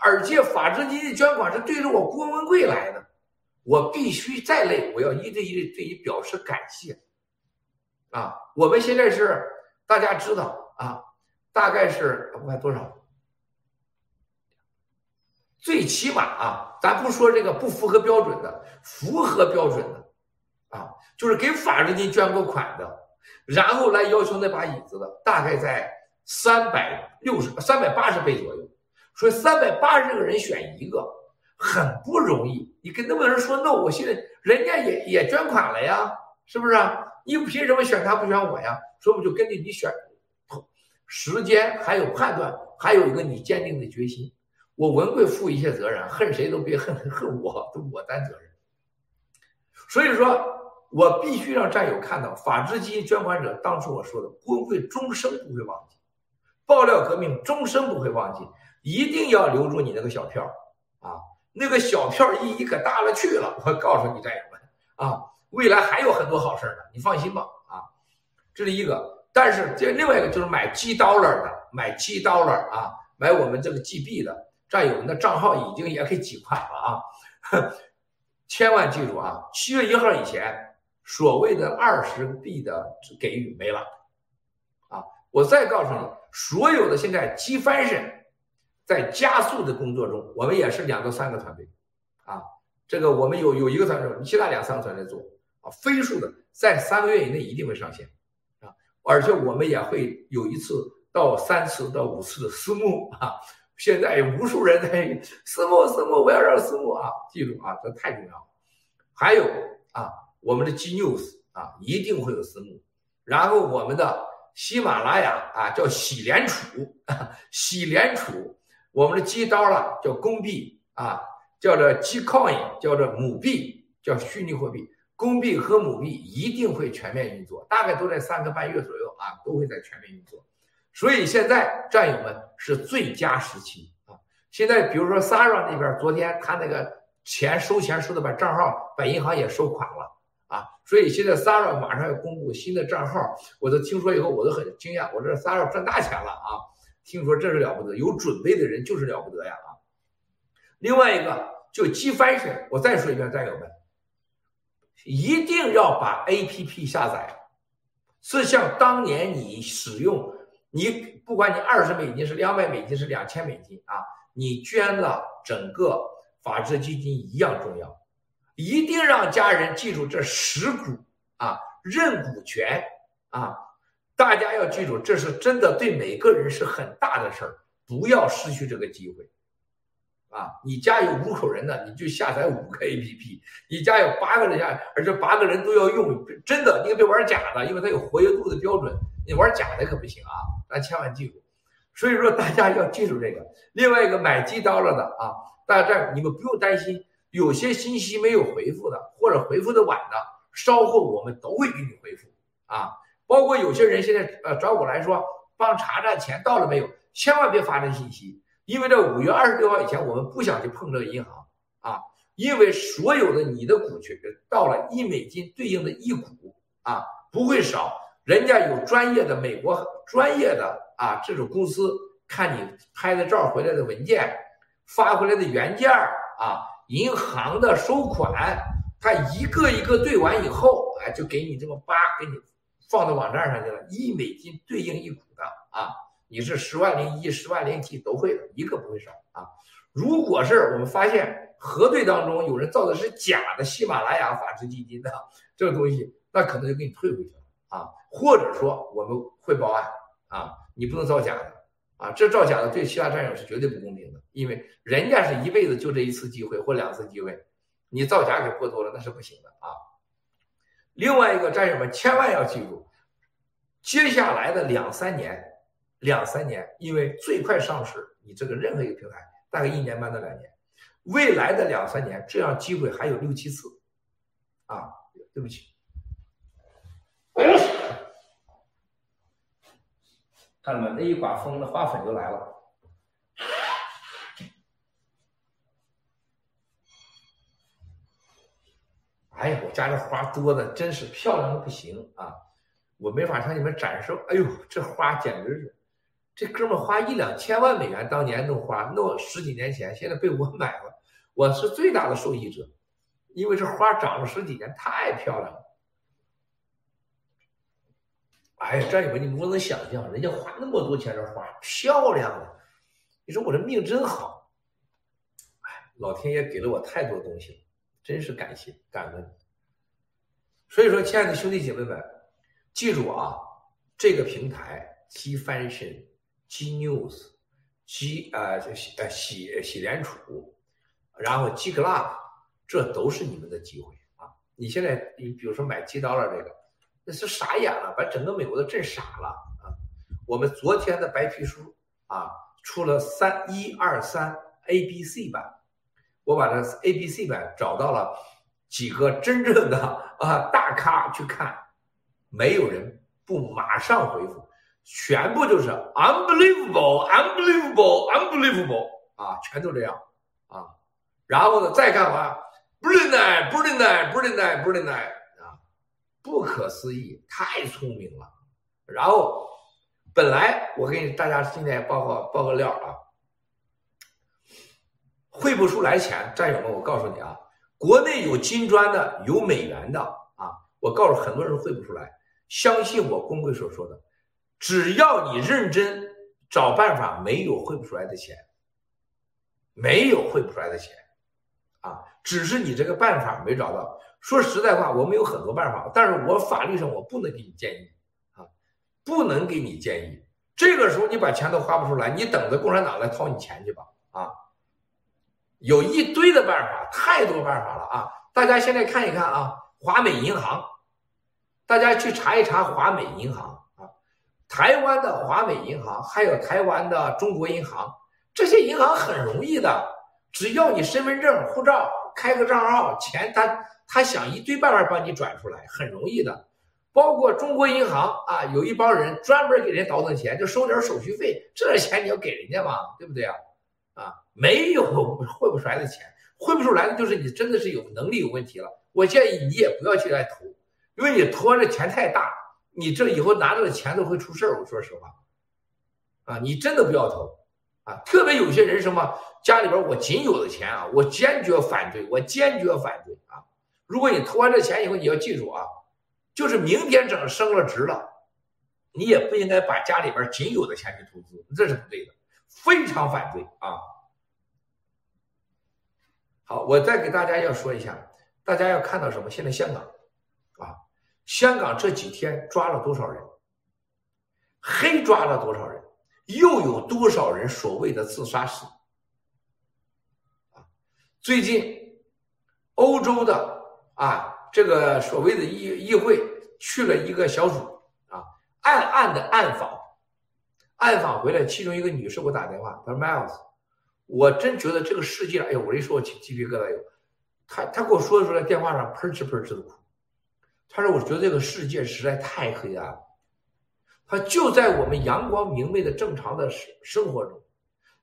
而且法治基金捐款是对着我郭文贵来的，我必须再累，我要一对一的对你表示感谢。啊，我们现在是大家知道啊，大概是我看多少，最起码啊，咱不说这个不符合标准的，符合标准的。啊，就是给法人金捐过款的，然后来要求那把椅子的，大概在三百六十、三百八十倍左右。所以三百八十个人选一个，很不容易。你跟那么多人说 no，我现在人家也也捐款了呀，是不是？你凭什么选他不选我呀？所以我就根据你选，时间还有判断，还有一个你坚定的决心。我文贵负一切责任，恨谁都别恨恨我，都我担责任。所以说。我必须让战友看到，法治基金捐款者当初我说的，郭文贵终生不会忘记，爆料革命终生不会忘记，一定要留住你那个小票啊！那个小票意义可大了去了。我告诉你战友们啊，未来还有很多好事呢，你放心吧啊！这是一个，但是这另外一个就是买 G dollar 的，买 G dollar 啊，买我们这个 GB 的战友们的账号已经也可以集款了啊！千万记住啊，七月一号以前。所谓的二十币的给予没了，啊！我再告诉你，所有的现在机翻身，在加速的工作中，我们也是两到三个团队，啊，这个我们有有一个团队，其他两三个团队做，啊，飞速的在三个月以内一定会上线，啊，而且我们也会有一次到三次到五次的私募，啊，现在无数人在私募私募，我要让私募啊，记住啊，这太重要了，还有啊。我们的 G News 啊，一定会有私募，然后我们的喜马拉雅啊，叫喜联储，喜联储我们的基刀了叫公币啊，叫做 Gcoin，叫做母币，叫虚拟货币。公币和母币一定会全面运作，大概都在三个半月左右啊，都会在全面运作。所以现在战友们是最佳时期啊！现在比如说 Sara 那边，昨天他那个钱收钱收的把账号把银行也收款了啊，所以现在 Sara 马上要公布新的账号，我都听说以后我都很惊讶，我这 Sara 赚大钱了啊！听说这是了不得，有准备的人就是了不得呀啊！另外一个就 G Fashion，我再说一遍，战友们，一定要把 APP 下载，是像当年你使用。你不管你二十美金是两百美金是两千美金啊，你捐了整个法治基金一样重要，一定让家人记住这十股啊认股权啊，大家要记住这是真的对每个人是很大的事儿，不要失去这个机会。啊，你家有五口人呢，你就下载五个 APP；你家有八个人下，而且八个人都要用，真的，你可别玩假的，因为它有活跃度的标准，你玩假的可不行啊，咱千万记住。所以说大家要记住这个。另外一个买机刀了的啊，大家你们不用担心，有些信息没有回复的，或者回复的晚的，稍后我们都会给你回复啊。包括有些人现在呃找我来说，帮查查钱到了没有，千万别发这信息。因为在五月二十六号以前，我们不想去碰这个银行啊，因为所有的你的股权到了一美金对应的一股啊，不会少。人家有专业的美国专业的啊这种公司，看你拍的照回来的文件，发回来的原件啊，银行的收款，他一个一个对完以后，哎，就给你这么扒，给你放到网站上去了，一美金对应一股的啊。你是十万零一、十万零七都会的，一个不会少啊！如果是我们发现核对当中有人造的是假的喜马拉雅法治基金的这个东西，那可能就给你退回去了啊！或者说我们会报案啊！你不能造假的啊！这造假的对其他战友是绝对不公平的，因为人家是一辈子就这一次机会或两次机会，你造假给剥夺了那是不行的啊！另外一个战友们千万要记住，接下来的两三年。两三年，因为最快上市，你这个任何一个平台大概一年半到两年，未来的两三年，这样机会还有六七次，啊，对不起，看到没？那一刮风，那花粉就来了。哎呀，我家这花多的真是漂亮的不行啊！我没法向你们展示。哎呦，这花简直是。这哥们花一两千万美元当年弄花，弄十几年前，现在被我买了，我是最大的受益者，因为这花长了十几年，太漂亮了。哎呀，战友们，你们不能想象，人家花那么多钱这花漂亮的，你说我这命真好，哎，老天爷给了我太多东西了，真是感谢感恩。所以说，亲爱的兄弟姐妹们，记住啊，这个平台积翻身。G News、G 呃就喜呃喜喜联储，然后 G Club，这都是你们的机会啊！你现在你比如说买 G 刀了这个，那是傻眼了，把整个美国都震傻了啊！我们昨天的白皮书啊出了三一二三 A B C 版，我把这 A B C 版找到了几个真正的啊大咖去看，没有人不马上回复。全部就是 unbelievable, unbelievable, unbelievable 啊，全都这样啊。然后呢，再看完 brilliant, brilliant, brilliant, brilliant 啊，不可思议，太聪明了。然后本来我给你大家今天报个报个料啊，汇不出来钱，战友们，我告诉你啊，国内有金砖的，有美元的啊，我告诉很多人汇不出来，相信我，公会所说的。只要你认真找办法，没有汇不出来的钱，没有汇不出来的钱，啊，只是你这个办法没找到。说实在话，我们有很多办法，但是我法律上我不能给你建议，啊，不能给你建议。这个时候你把钱都花不出来，你等着共产党来掏你钱去吧，啊，有一堆的办法，太多办法了啊！大家现在看一看啊，华美银行，大家去查一查华美银行啊。台湾的华美银行，还有台湾的中国银行，这些银行很容易的，只要你身份证、护照，开个账号，钱他他想一堆办法帮你转出来，很容易的。包括中国银行啊，有一帮人专门给人倒腾钱，就收点手续费，这点钱你要给人家嘛，对不对啊？啊，没有 汇不出来的钱，汇不出来的就是你真的是有能力有问题了。我建议你也不要去来投，因为你投完这钱太大，你这以后拿着的钱都会出事儿。我说实话，啊，你真的不要投，啊，特别有些人什么家里边我仅有的钱啊，我坚决反对，我坚决反对啊！如果你投完这钱以后，你要记住啊。就是明天整升了值了，你也不应该把家里边仅有的钱去投资，这是不对的，非常反对啊！好，我再给大家要说一下，大家要看到什么？现在香港啊，香港这几天抓了多少人？黑抓了多少人？又有多少人所谓的自杀死？啊，最近欧洲的啊。这个所谓的议议会去了一个小组啊，暗暗的暗访，暗访回来，其中一个女士给我打电话，她说：“Miles，我真觉得这个世界，哎呦，我一说我起鸡皮疙瘩有。她她跟我说的时候，电话上喷哧喷哧的哭。他说，我觉得这个世界实在太黑暗了。他就在我们阳光明媚的正常的生生活中，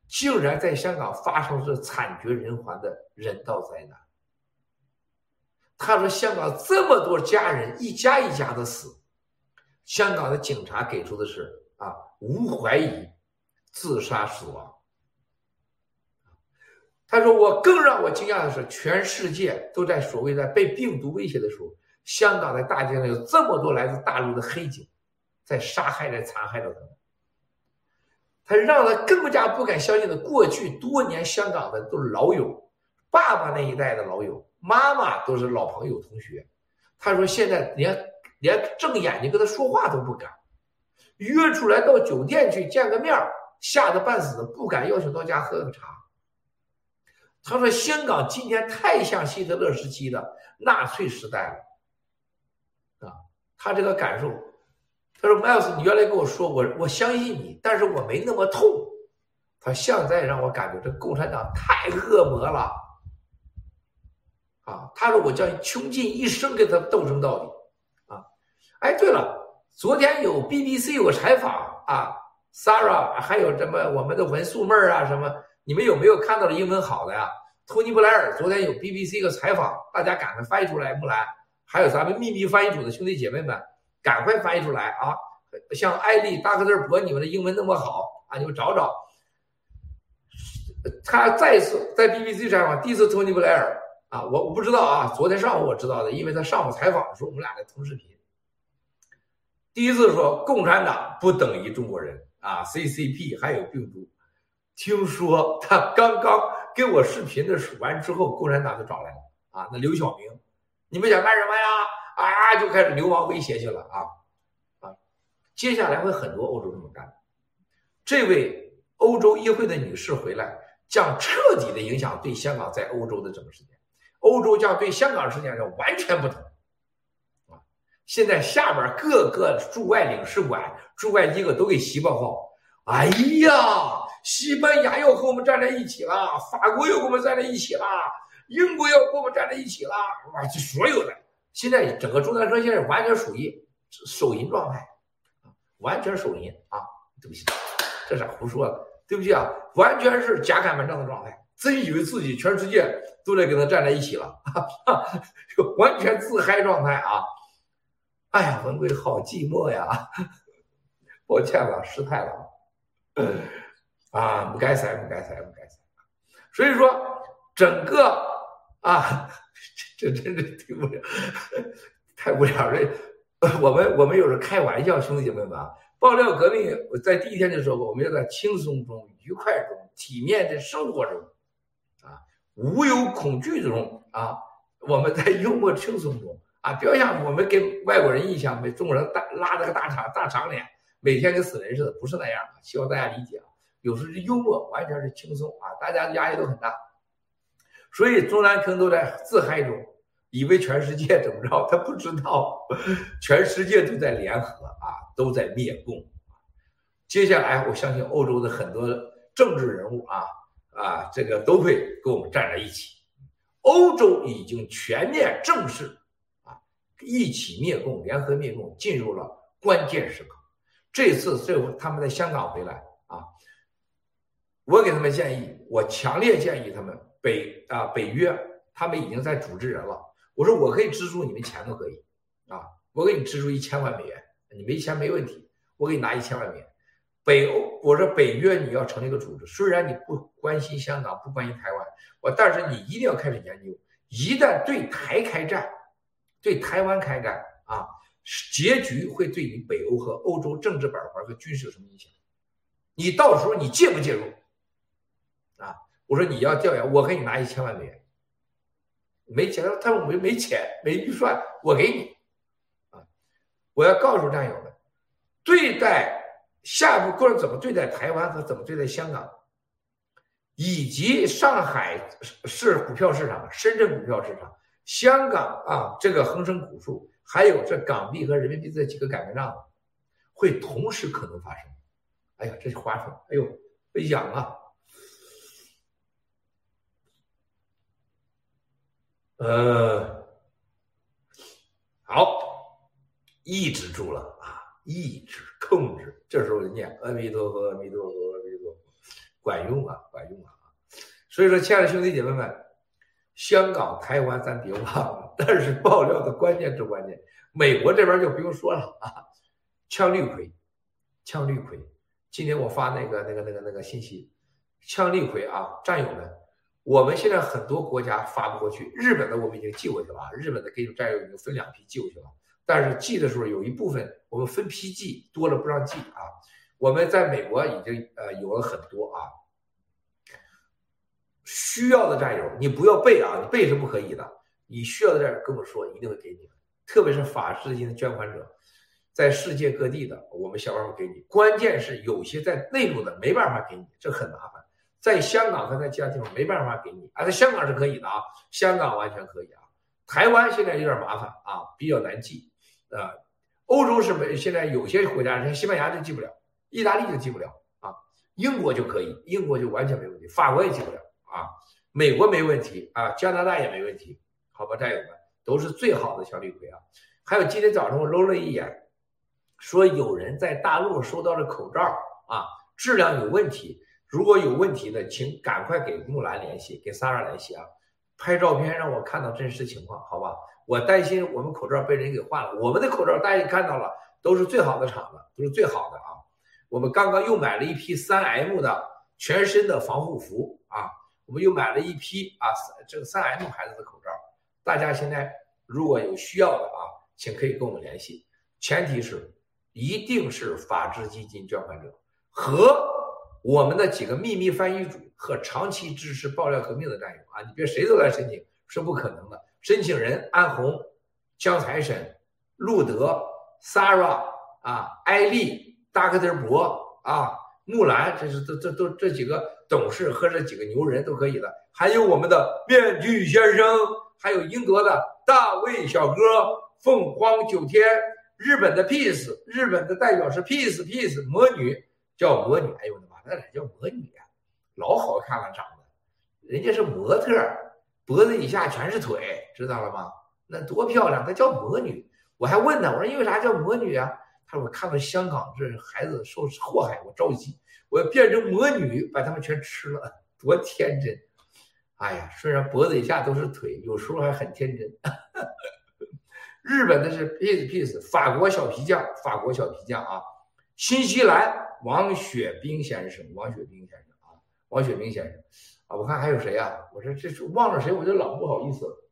竟然在香港发生了惨绝人寰的人道灾难。”他说：“香港这么多家人，一家一家的死，香港的警察给出的是啊，无怀疑，自杀死亡。”他说：“我更让我惊讶的是，全世界都在所谓的被病毒威胁的时候，香港的大街上有这么多来自大陆的黑警，在杀害、在残害着他们。他让他更加不敢相信的，过去多年香港的都是老友，爸爸那一代的老友。”妈妈都是老朋友、同学，他说现在连连正眼睛跟他说话都不敢，约出来到酒店去见个面吓得半死，不敢邀请到家喝个茶。他说香港今天太像希特勒时期的纳粹时代了，啊，他这个感受，他说麦尔斯，你原来跟我说我我相信你，但是我没那么痛，他现在让我感觉这共产党太恶魔了。啊，他说我将穷尽一生跟他斗争到底，啊，哎，对了，昨天有 BBC 有个采访啊，Sarah 还有什么我们的文素妹儿啊，什么，你们有没有看到的英文好的呀？托尼布莱尔昨天有 BBC 一个采访，大家赶快翻译出来，木兰，还有咱们秘密翻译组的兄弟姐妹们，赶快翻译出来啊！像艾丽、大个字博，你们的英文那么好啊，你们找找。他再次在 BBC 采访，第一次托尼布莱尔。啊，我我不知道啊，昨天上午我知道的，因为他上午采访的时候，我们俩在通视频。第一次说共产党不等于中国人啊，CCP 还有病毒。听说他刚刚跟我视频的完之后，共产党就找来了啊，那刘晓明，你们想干什么呀？啊，就开始流氓威胁去了啊啊！接下来会很多欧洲这么干。这位欧洲议会的女士回来，将彻底的影响对香港在欧洲的整个事件。欧洲将对香港事件要完全不同，啊！现在下边各个驻外领事馆、驻外机构都给习报告，哎呀，西班牙要和我们站在一起了，法国又跟我们站在一起了，英国要跟我们站在一起了，哇！这所有的现在整个中南山现在完全属于手淫状态，完全手淫啊！对不起，这啥胡说？对不起啊，完全是假敢蛮仗的状态。真以为自己全世界都在跟他站在一起了，就 完全自嗨状态啊！哎呀，文贵好寂寞呀，抱歉了，失态了啊！不该塞，不该塞，不该塞。所以说，整个啊，这这真是听不了，太无聊了。我们我们有时候开玩笑，兄弟姐妹们啊，爆料革命在第一天就说过，我们要在轻松中、愉快中、体面的生活中。啊无有恐惧中啊，我们在幽默轻松中啊，不要像我们给外国人印象，被中国人大拉着个大长大长脸，每天跟死人似的，不是那样啊。希望大家理解啊。有时是幽默完全是轻松啊，大家的压力都很大，所以中南坑都在自嗨中，以为全世界怎么着，他不知道，全世界都在联合啊，都在灭共。接下来，我相信欧洲的很多。政治人物啊啊，这个都会跟我们站在一起。欧洲已经全面正式啊一起灭共，联合灭共，进入了关键时刻。这次最后他们在香港回来啊，我给他们建议，我强烈建议他们北啊北约，他们已经在组织人了。我说我可以资助你们钱都可以啊，我给你资助一千万美元，你没钱没问题，我给你拿一千万美元。北欧，我说北约你要成立一个组织，虽然你不关心香港，不关心台湾，我但是你一定要开始研究，一旦对台开战，对台湾开战啊，结局会对你北欧和欧洲政治板块和军事有什么影响？你到时候你介不介入？啊，我说你要调研，我给你拿一千万美元，没钱，他说我没钱，没预算，我给你，啊，我要告诉战友们，对待。下一步个人怎么对待台湾和怎么对待香港，以及上海市股票市场、深圳股票市场、香港啊这个恒生指数，还有这港币和人民币这几个改革账，会同时可能发生。哎呀，这话说，哎呦，被痒啊！呃，好，抑制住了啊，抑制。控制，这时候就念阿弥陀佛，阿弥陀佛，阿弥陀佛，管用啊，管用啊！所以说，亲爱的兄弟姐妹们，香港、台湾咱别忘了，但是爆料的关键之关键，美国这边就不用说了啊，呛绿葵，呛绿葵。今天我发那个、那个、那个、那个信息，呛绿葵啊，战友们，我们现在很多国家发不过去，日本的我们已经寄过去了，日本的给战友已经分两批寄过去了。但是寄的时候有一部分我们分批寄，多了不让寄啊。我们在美国已经呃有了很多啊，需要的战友你不要背啊，你背是不可以的。你需要的战友跟我说，一定会给你们。特别是法师金的捐款者，在世界各地的，我们想办法给你。关键是有些在内陆的没办法给你，这很麻烦。在香港和在其他地方没办法给你啊，在香港是可以的啊，香港完全可以啊。台湾现在有点麻烦啊，比较难寄。啊，欧洲是没现在有些国家，像西班牙就寄不了，意大利就寄不了啊，英国就可以，英国就完全没问题，法国也寄不了啊，美国没问题啊，加拿大也没问题，好吧，战友们都是最好的小李逵啊。还有今天早上我搂了一眼，说有人在大陆收到了口罩啊，质量有问题，如果有问题的，请赶快给木兰联系，给 Sara 联系啊，拍照片让我看到真实情况，好吧。我担心我们口罩被人给换了，我们的口罩大家也看到了，都是最好的厂子，都是最好的啊。我们刚刚又买了一批三 M 的全身的防护服啊，我们又买了一批啊这个三 M 牌子的口罩。大家现在如果有需要的啊，请可以跟我们联系，前提是一定是法治基金捐款者和我们的几个秘密翻译组和长期支持爆料革命的战友啊，你别谁都来申请是不可能的。申请人安红、江财神、路德、Sarah 啊、艾丽、达克特博啊、木兰，这是这这都这几个董事和这几个牛人都可以的。还有我们的面具先生，还有英国的大卫小哥、凤凰九天、日本的 Peace，日本的代表是 Peace Peace 魔女，叫魔女。哎呦我的妈，那咋叫魔女啊？老好看了，长得，人家是模特。脖子以下全是腿，知道了吗？那多漂亮！她叫魔女。我还问她，我说因为啥叫魔女啊？她说我看到香港这孩子受祸害，我着急，我要变成魔女，把他们全吃了，多天真！哎呀，虽然脖子以下都是腿，有时候还很天真。日本的是 peace peace，法国小皮匠，法国小皮匠啊，新西兰王雪冰先生，王雪冰先生啊，王雪冰先生。啊，我看还有谁啊？我说这是忘了谁，我就老不好意思了。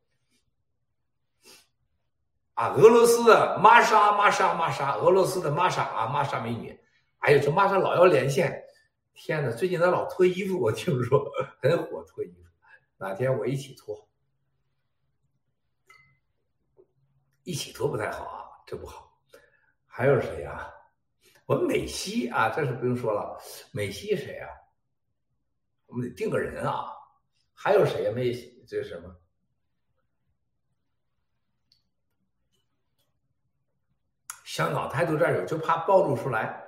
啊，俄罗斯的玛莎，玛莎，玛莎，俄罗斯的玛莎啊，玛莎美女。哎呦，这玛莎老要连线，天哪！最近她老脱衣服，我听说很火，脱衣服。哪天我一起脱，一起脱不太好啊，这不好。还有谁啊？我们美西啊，这是不用说了。美西谁啊？我们得定个人啊，还有谁没？这是什么？香港太多战友就怕暴露出来，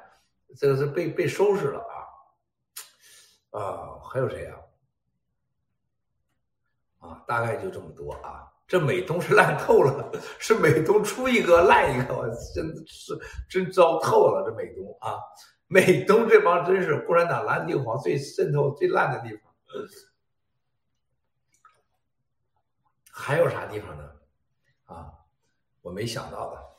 这个是被被收拾了啊！啊，还有谁啊、啊？大概就这么多啊。这美东是烂透了，是美东出一个烂一个，我真是真糟透了。这美东啊，美东这帮真是共产党蓝地黄最渗透最烂的地方。还有啥地方呢？啊，我没想到的。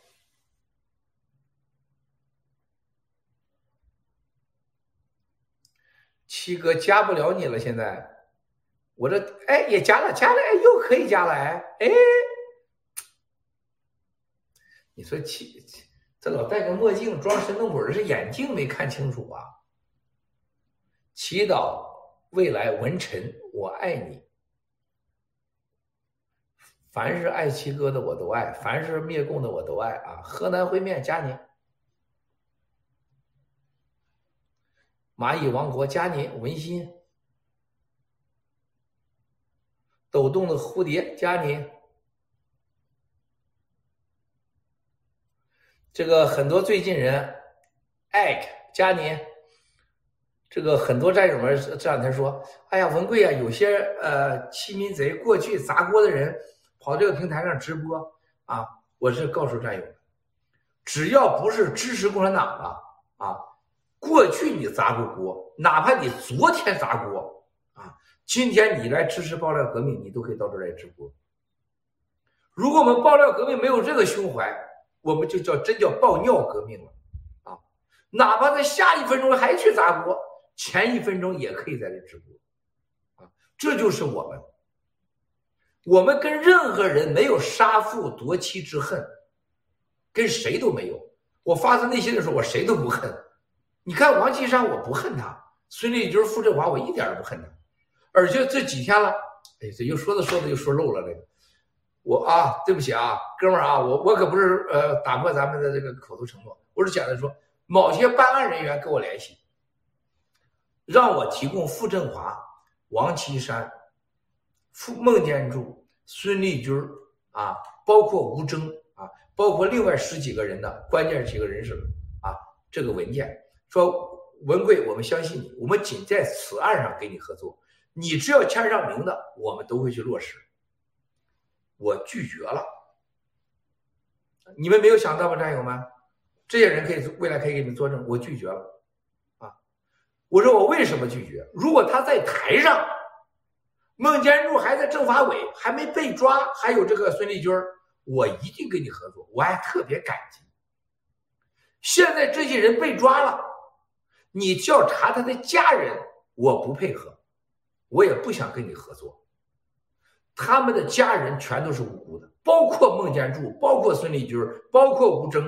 七哥加不了你了，现在我这哎也加了，加了哎又可以加了哎哎，你说七这老戴个墨镜装神弄鬼，这眼镜没看清楚啊！祈祷未来文臣，我爱你。凡是爱七哥的我都爱，凡是灭共的我都爱啊！河南烩面加您。蚂蚁王国加您文心，抖动的蝴蝶加您，这个很多最近人艾特加您，这个很多战友们这两天说，哎呀文贵啊，有些呃欺民贼过去砸锅的人跑这个平台上直播啊，我是告诉战友，只要不是支持共产党的啊。过去你砸过锅，哪怕你昨天砸锅，今天你来支持爆料革命，你都可以到这来直播。如果我们爆料革命没有这个胸怀，我们就叫真叫爆尿革命了啊！哪怕在下一分钟还去砸锅，前一分钟也可以在这直播啊！这就是我们，我们跟任何人没有杀父夺妻之恨，跟谁都没有。我发自内心的说，我谁都不恨。你看王岐山，我不恨他；孙立军、傅振华，我一点都不恨他。而且这几天了，哎，这又说着说着又说漏了这个。我啊，对不起啊，哥们儿啊，我我可不是呃打破咱们的这个口头承诺，我是讲的说，某些办案人员跟我联系，让我提供傅振华、王岐山、傅孟建柱、孙立军啊，包括吴征啊，包括另外十几个人的关键几个人士啊，这个文件。说文贵，我们相信你，我们仅在此案上跟你合作，你只要签上名的，我们都会去落实。我拒绝了，你们没有想到吧，战友们？这些人可以未来可以给你们作证，我拒绝了啊！我说我为什么拒绝？如果他在台上，孟建柱还在政法委，还没被抓，还有这个孙立军，我一定跟你合作，我还特别感激。现在这些人被抓了。你调查他的家人，我不配合，我也不想跟你合作。他们的家人全都是无辜的，包括孟建柱，包括孙立军，包括吴征，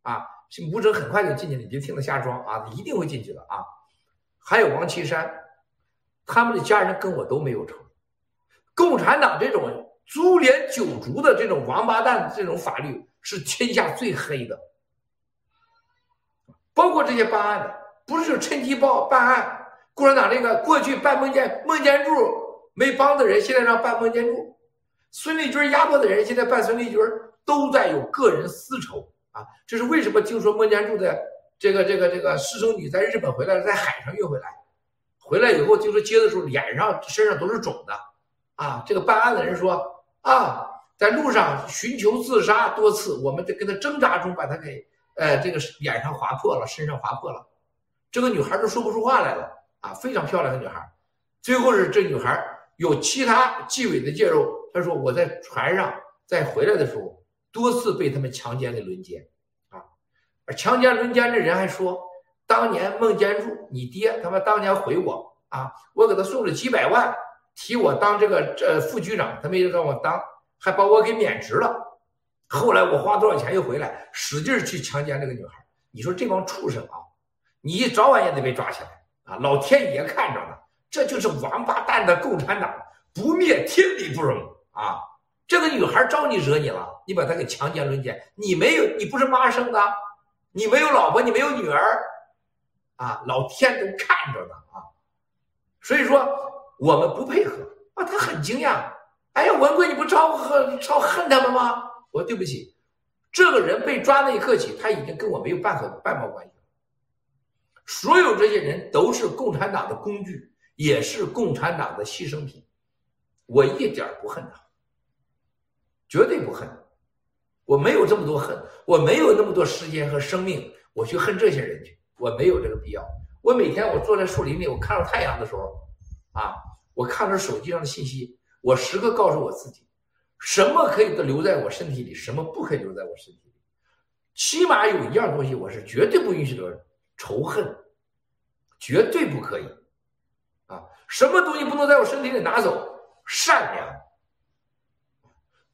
啊，吴征很快就进去了，你别听他瞎装啊，一定会进去的啊。还有王岐山，他们的家人跟我都没有仇。共产党这种株连九族的这种王八蛋，这种法律是天下最黑的，包括这些办案的。不是趁机报办案，共产党这个过去办孟建孟建柱没帮的人，现在让办孟建柱；孙立军压迫的人，现在办孙立军，都在有个人私仇啊！这是为什么？听说孟建柱的这个这个这个师生女在日本回来了，在海上运回来，回来以后听说接的时候脸上身上都是肿的啊！这个办案的人说啊，在路上寻求自杀多次，我们在跟他挣扎中把他给呃这个脸上划破了，身上划破了。这个女孩都说不出话来了啊，非常漂亮的女孩。最后是这女孩有其他纪委的介入，她说我在船上再回来的时候，多次被他们强奸的轮奸啊。而强奸轮奸的人还说，当年孟建柱你爹他妈当年回我啊，我给他送了几百万，提我当这个这副局长，他没让我当，还把我给免职了。后来我花多少钱又回来，使劲去强奸这个女孩。你说这帮畜生啊！你早晚也得被抓起来啊！老天爷看着呢，这就是王八蛋的共产党，不灭天理不容啊！这个女孩招你惹你了，你把她给强奸轮奸，你没有，你不是妈生的，你没有老婆，你没有女儿，啊，老天都看着呢啊！所以说我们不配合啊，他很惊讶，哎呀，文贵你不超恨超恨他们吗？我说对不起，这个人被抓那一刻起，他已经跟我没有半毫半毛关系。所有这些人都是共产党的工具，也是共产党的牺牲品。我一点不恨他，绝对不恨。我没有这么多恨，我没有那么多时间和生命，我去恨这些人去，我没有这个必要。我每天我坐在树林里，我看到太阳的时候，啊，我看着手机上的信息，我时刻告诉我自己，什么可以留在我身体里，什么不可以留在我身体里。起码有一样东西，我是绝对不允许的，仇恨，绝对不可以。啊，什么东西不能在我身体里拿走？善良。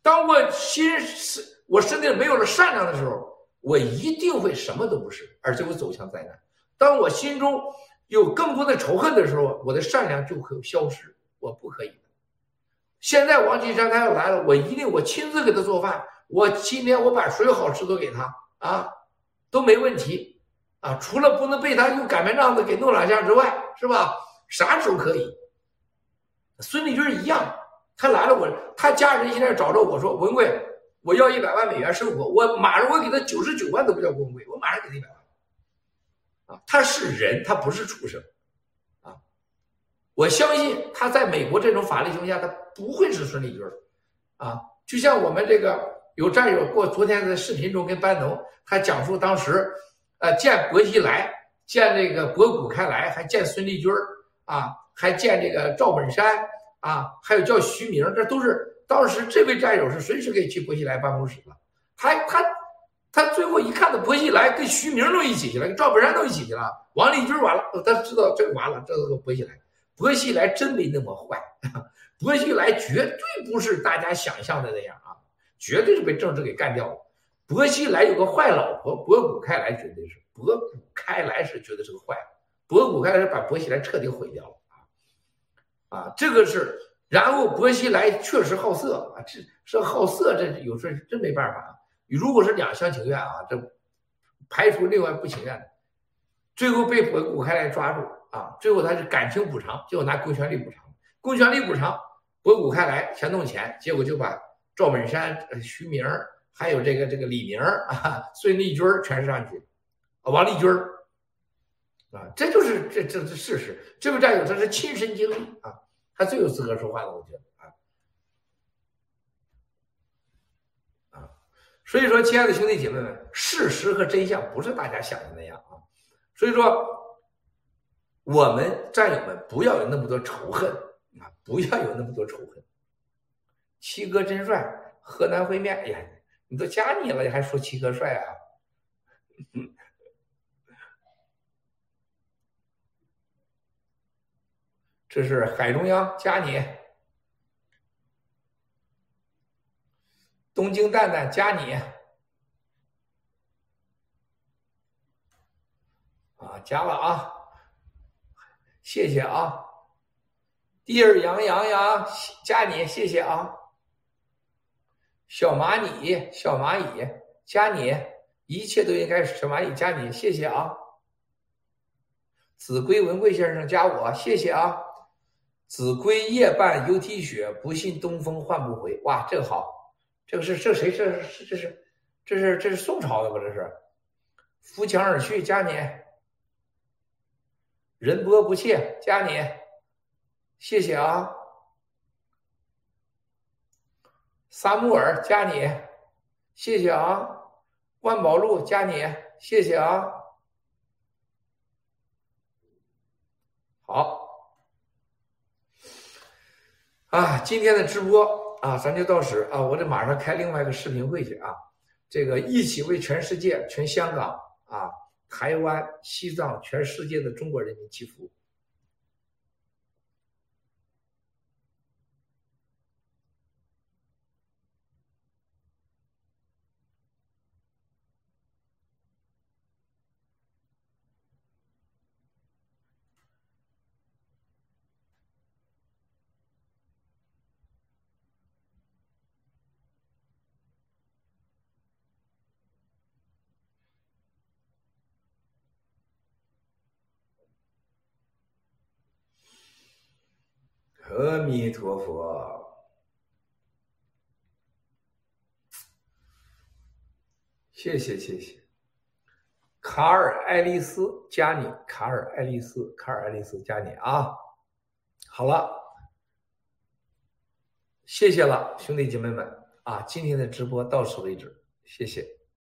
当我心是我身体里没有了善良的时候，我一定会什么都不是，而且我走向灾难。当我心中有更多的仇恨的时候，我的善良就会消失。我不可以。现在王岐山他要来了，我一定我亲自给他做饭。我今天我把所有好吃都给他啊，都没问题啊，除了不能被他用擀面杖子给弄两下之外，是吧？啥时候可以？孙立军一样，他来了，我他家人现在找着我说文贵，我要一百万美元生活，我马上我给他九十九万都不叫文贵，我马上给他一百万。啊，他是人，他不是畜生，啊，我相信他在美国这种法律情况下，他不会是孙立军，啊，就像我们这个有战友过昨天在视频中跟班农他讲述当时，呃，见薄熙来，见这个博古开来，还见孙立军啊。还见这个赵本山啊，还有叫徐明，这都是当时这位战友是随时可以去薄熙来办公室的。他他他最后一看到薄熙来跟徐明都一起去了，跟赵本山都一起去了。王立军完了，他知道这个完了，这个薄熙来，薄熙来真没那么坏，薄熙来绝对不是大家想象的那样啊，绝对是被政治给干掉了。薄熙来有个坏老婆，博古开来绝对是，博古开来是绝对是个坏，博古开来把薄熙来彻底毁掉了。啊，这个是，然后薄熙来确实好色啊，这是好色，这有时候真没办法。如果是两厢情愿啊，这排除另外不情愿的，最后被博古开来抓住啊，最后他是感情补偿，结果拿公权力补偿，公权力补偿，博古开来想弄钱，结果就把赵本山、徐明还有这个这个李明啊、孙立军全上去，啊，王立军啊，这就是这这这事实。这位战友他是亲身经历啊，他最有资格说话的，我觉得啊啊。所以说，亲爱的兄弟姐妹们，事实和真相不是大家想的那样啊。所以说，我们战友们不要有那么多仇恨啊，不要有那么多仇恨。七哥真帅，河南烩面，哎呀，你都加你了，你还说七哥帅啊？这是海中央加你，东京蛋蛋加你，啊，加了啊，谢谢啊，第二杨洋洋加你，谢谢啊，小蚂蚁小蚂蚁加你，一切都应该是小蚂蚁加你，谢谢啊，子规文贵先生加我，谢谢啊。子规夜半犹啼血，不信东风唤不回。哇，这个好，这个是这谁？这是这是这是这是宋朝的吧？这是扶墙而去，加你。仁波不切，加你，谢谢啊。萨木尔，加你，谢谢啊。万宝路，加你，谢谢啊。好。啊，今天的直播啊，咱就到此啊，我得马上开另外一个视频会去啊。这个一起为全世界、全香港啊、台湾、西藏、全世界的中国人民祈福。阿弥陀佛，谢谢谢谢。卡尔爱丽丝加你，卡尔爱丽丝，卡尔爱丽丝加你啊！好了，谢谢了，兄弟姐妹们啊！今天的直播到此为止，谢谢。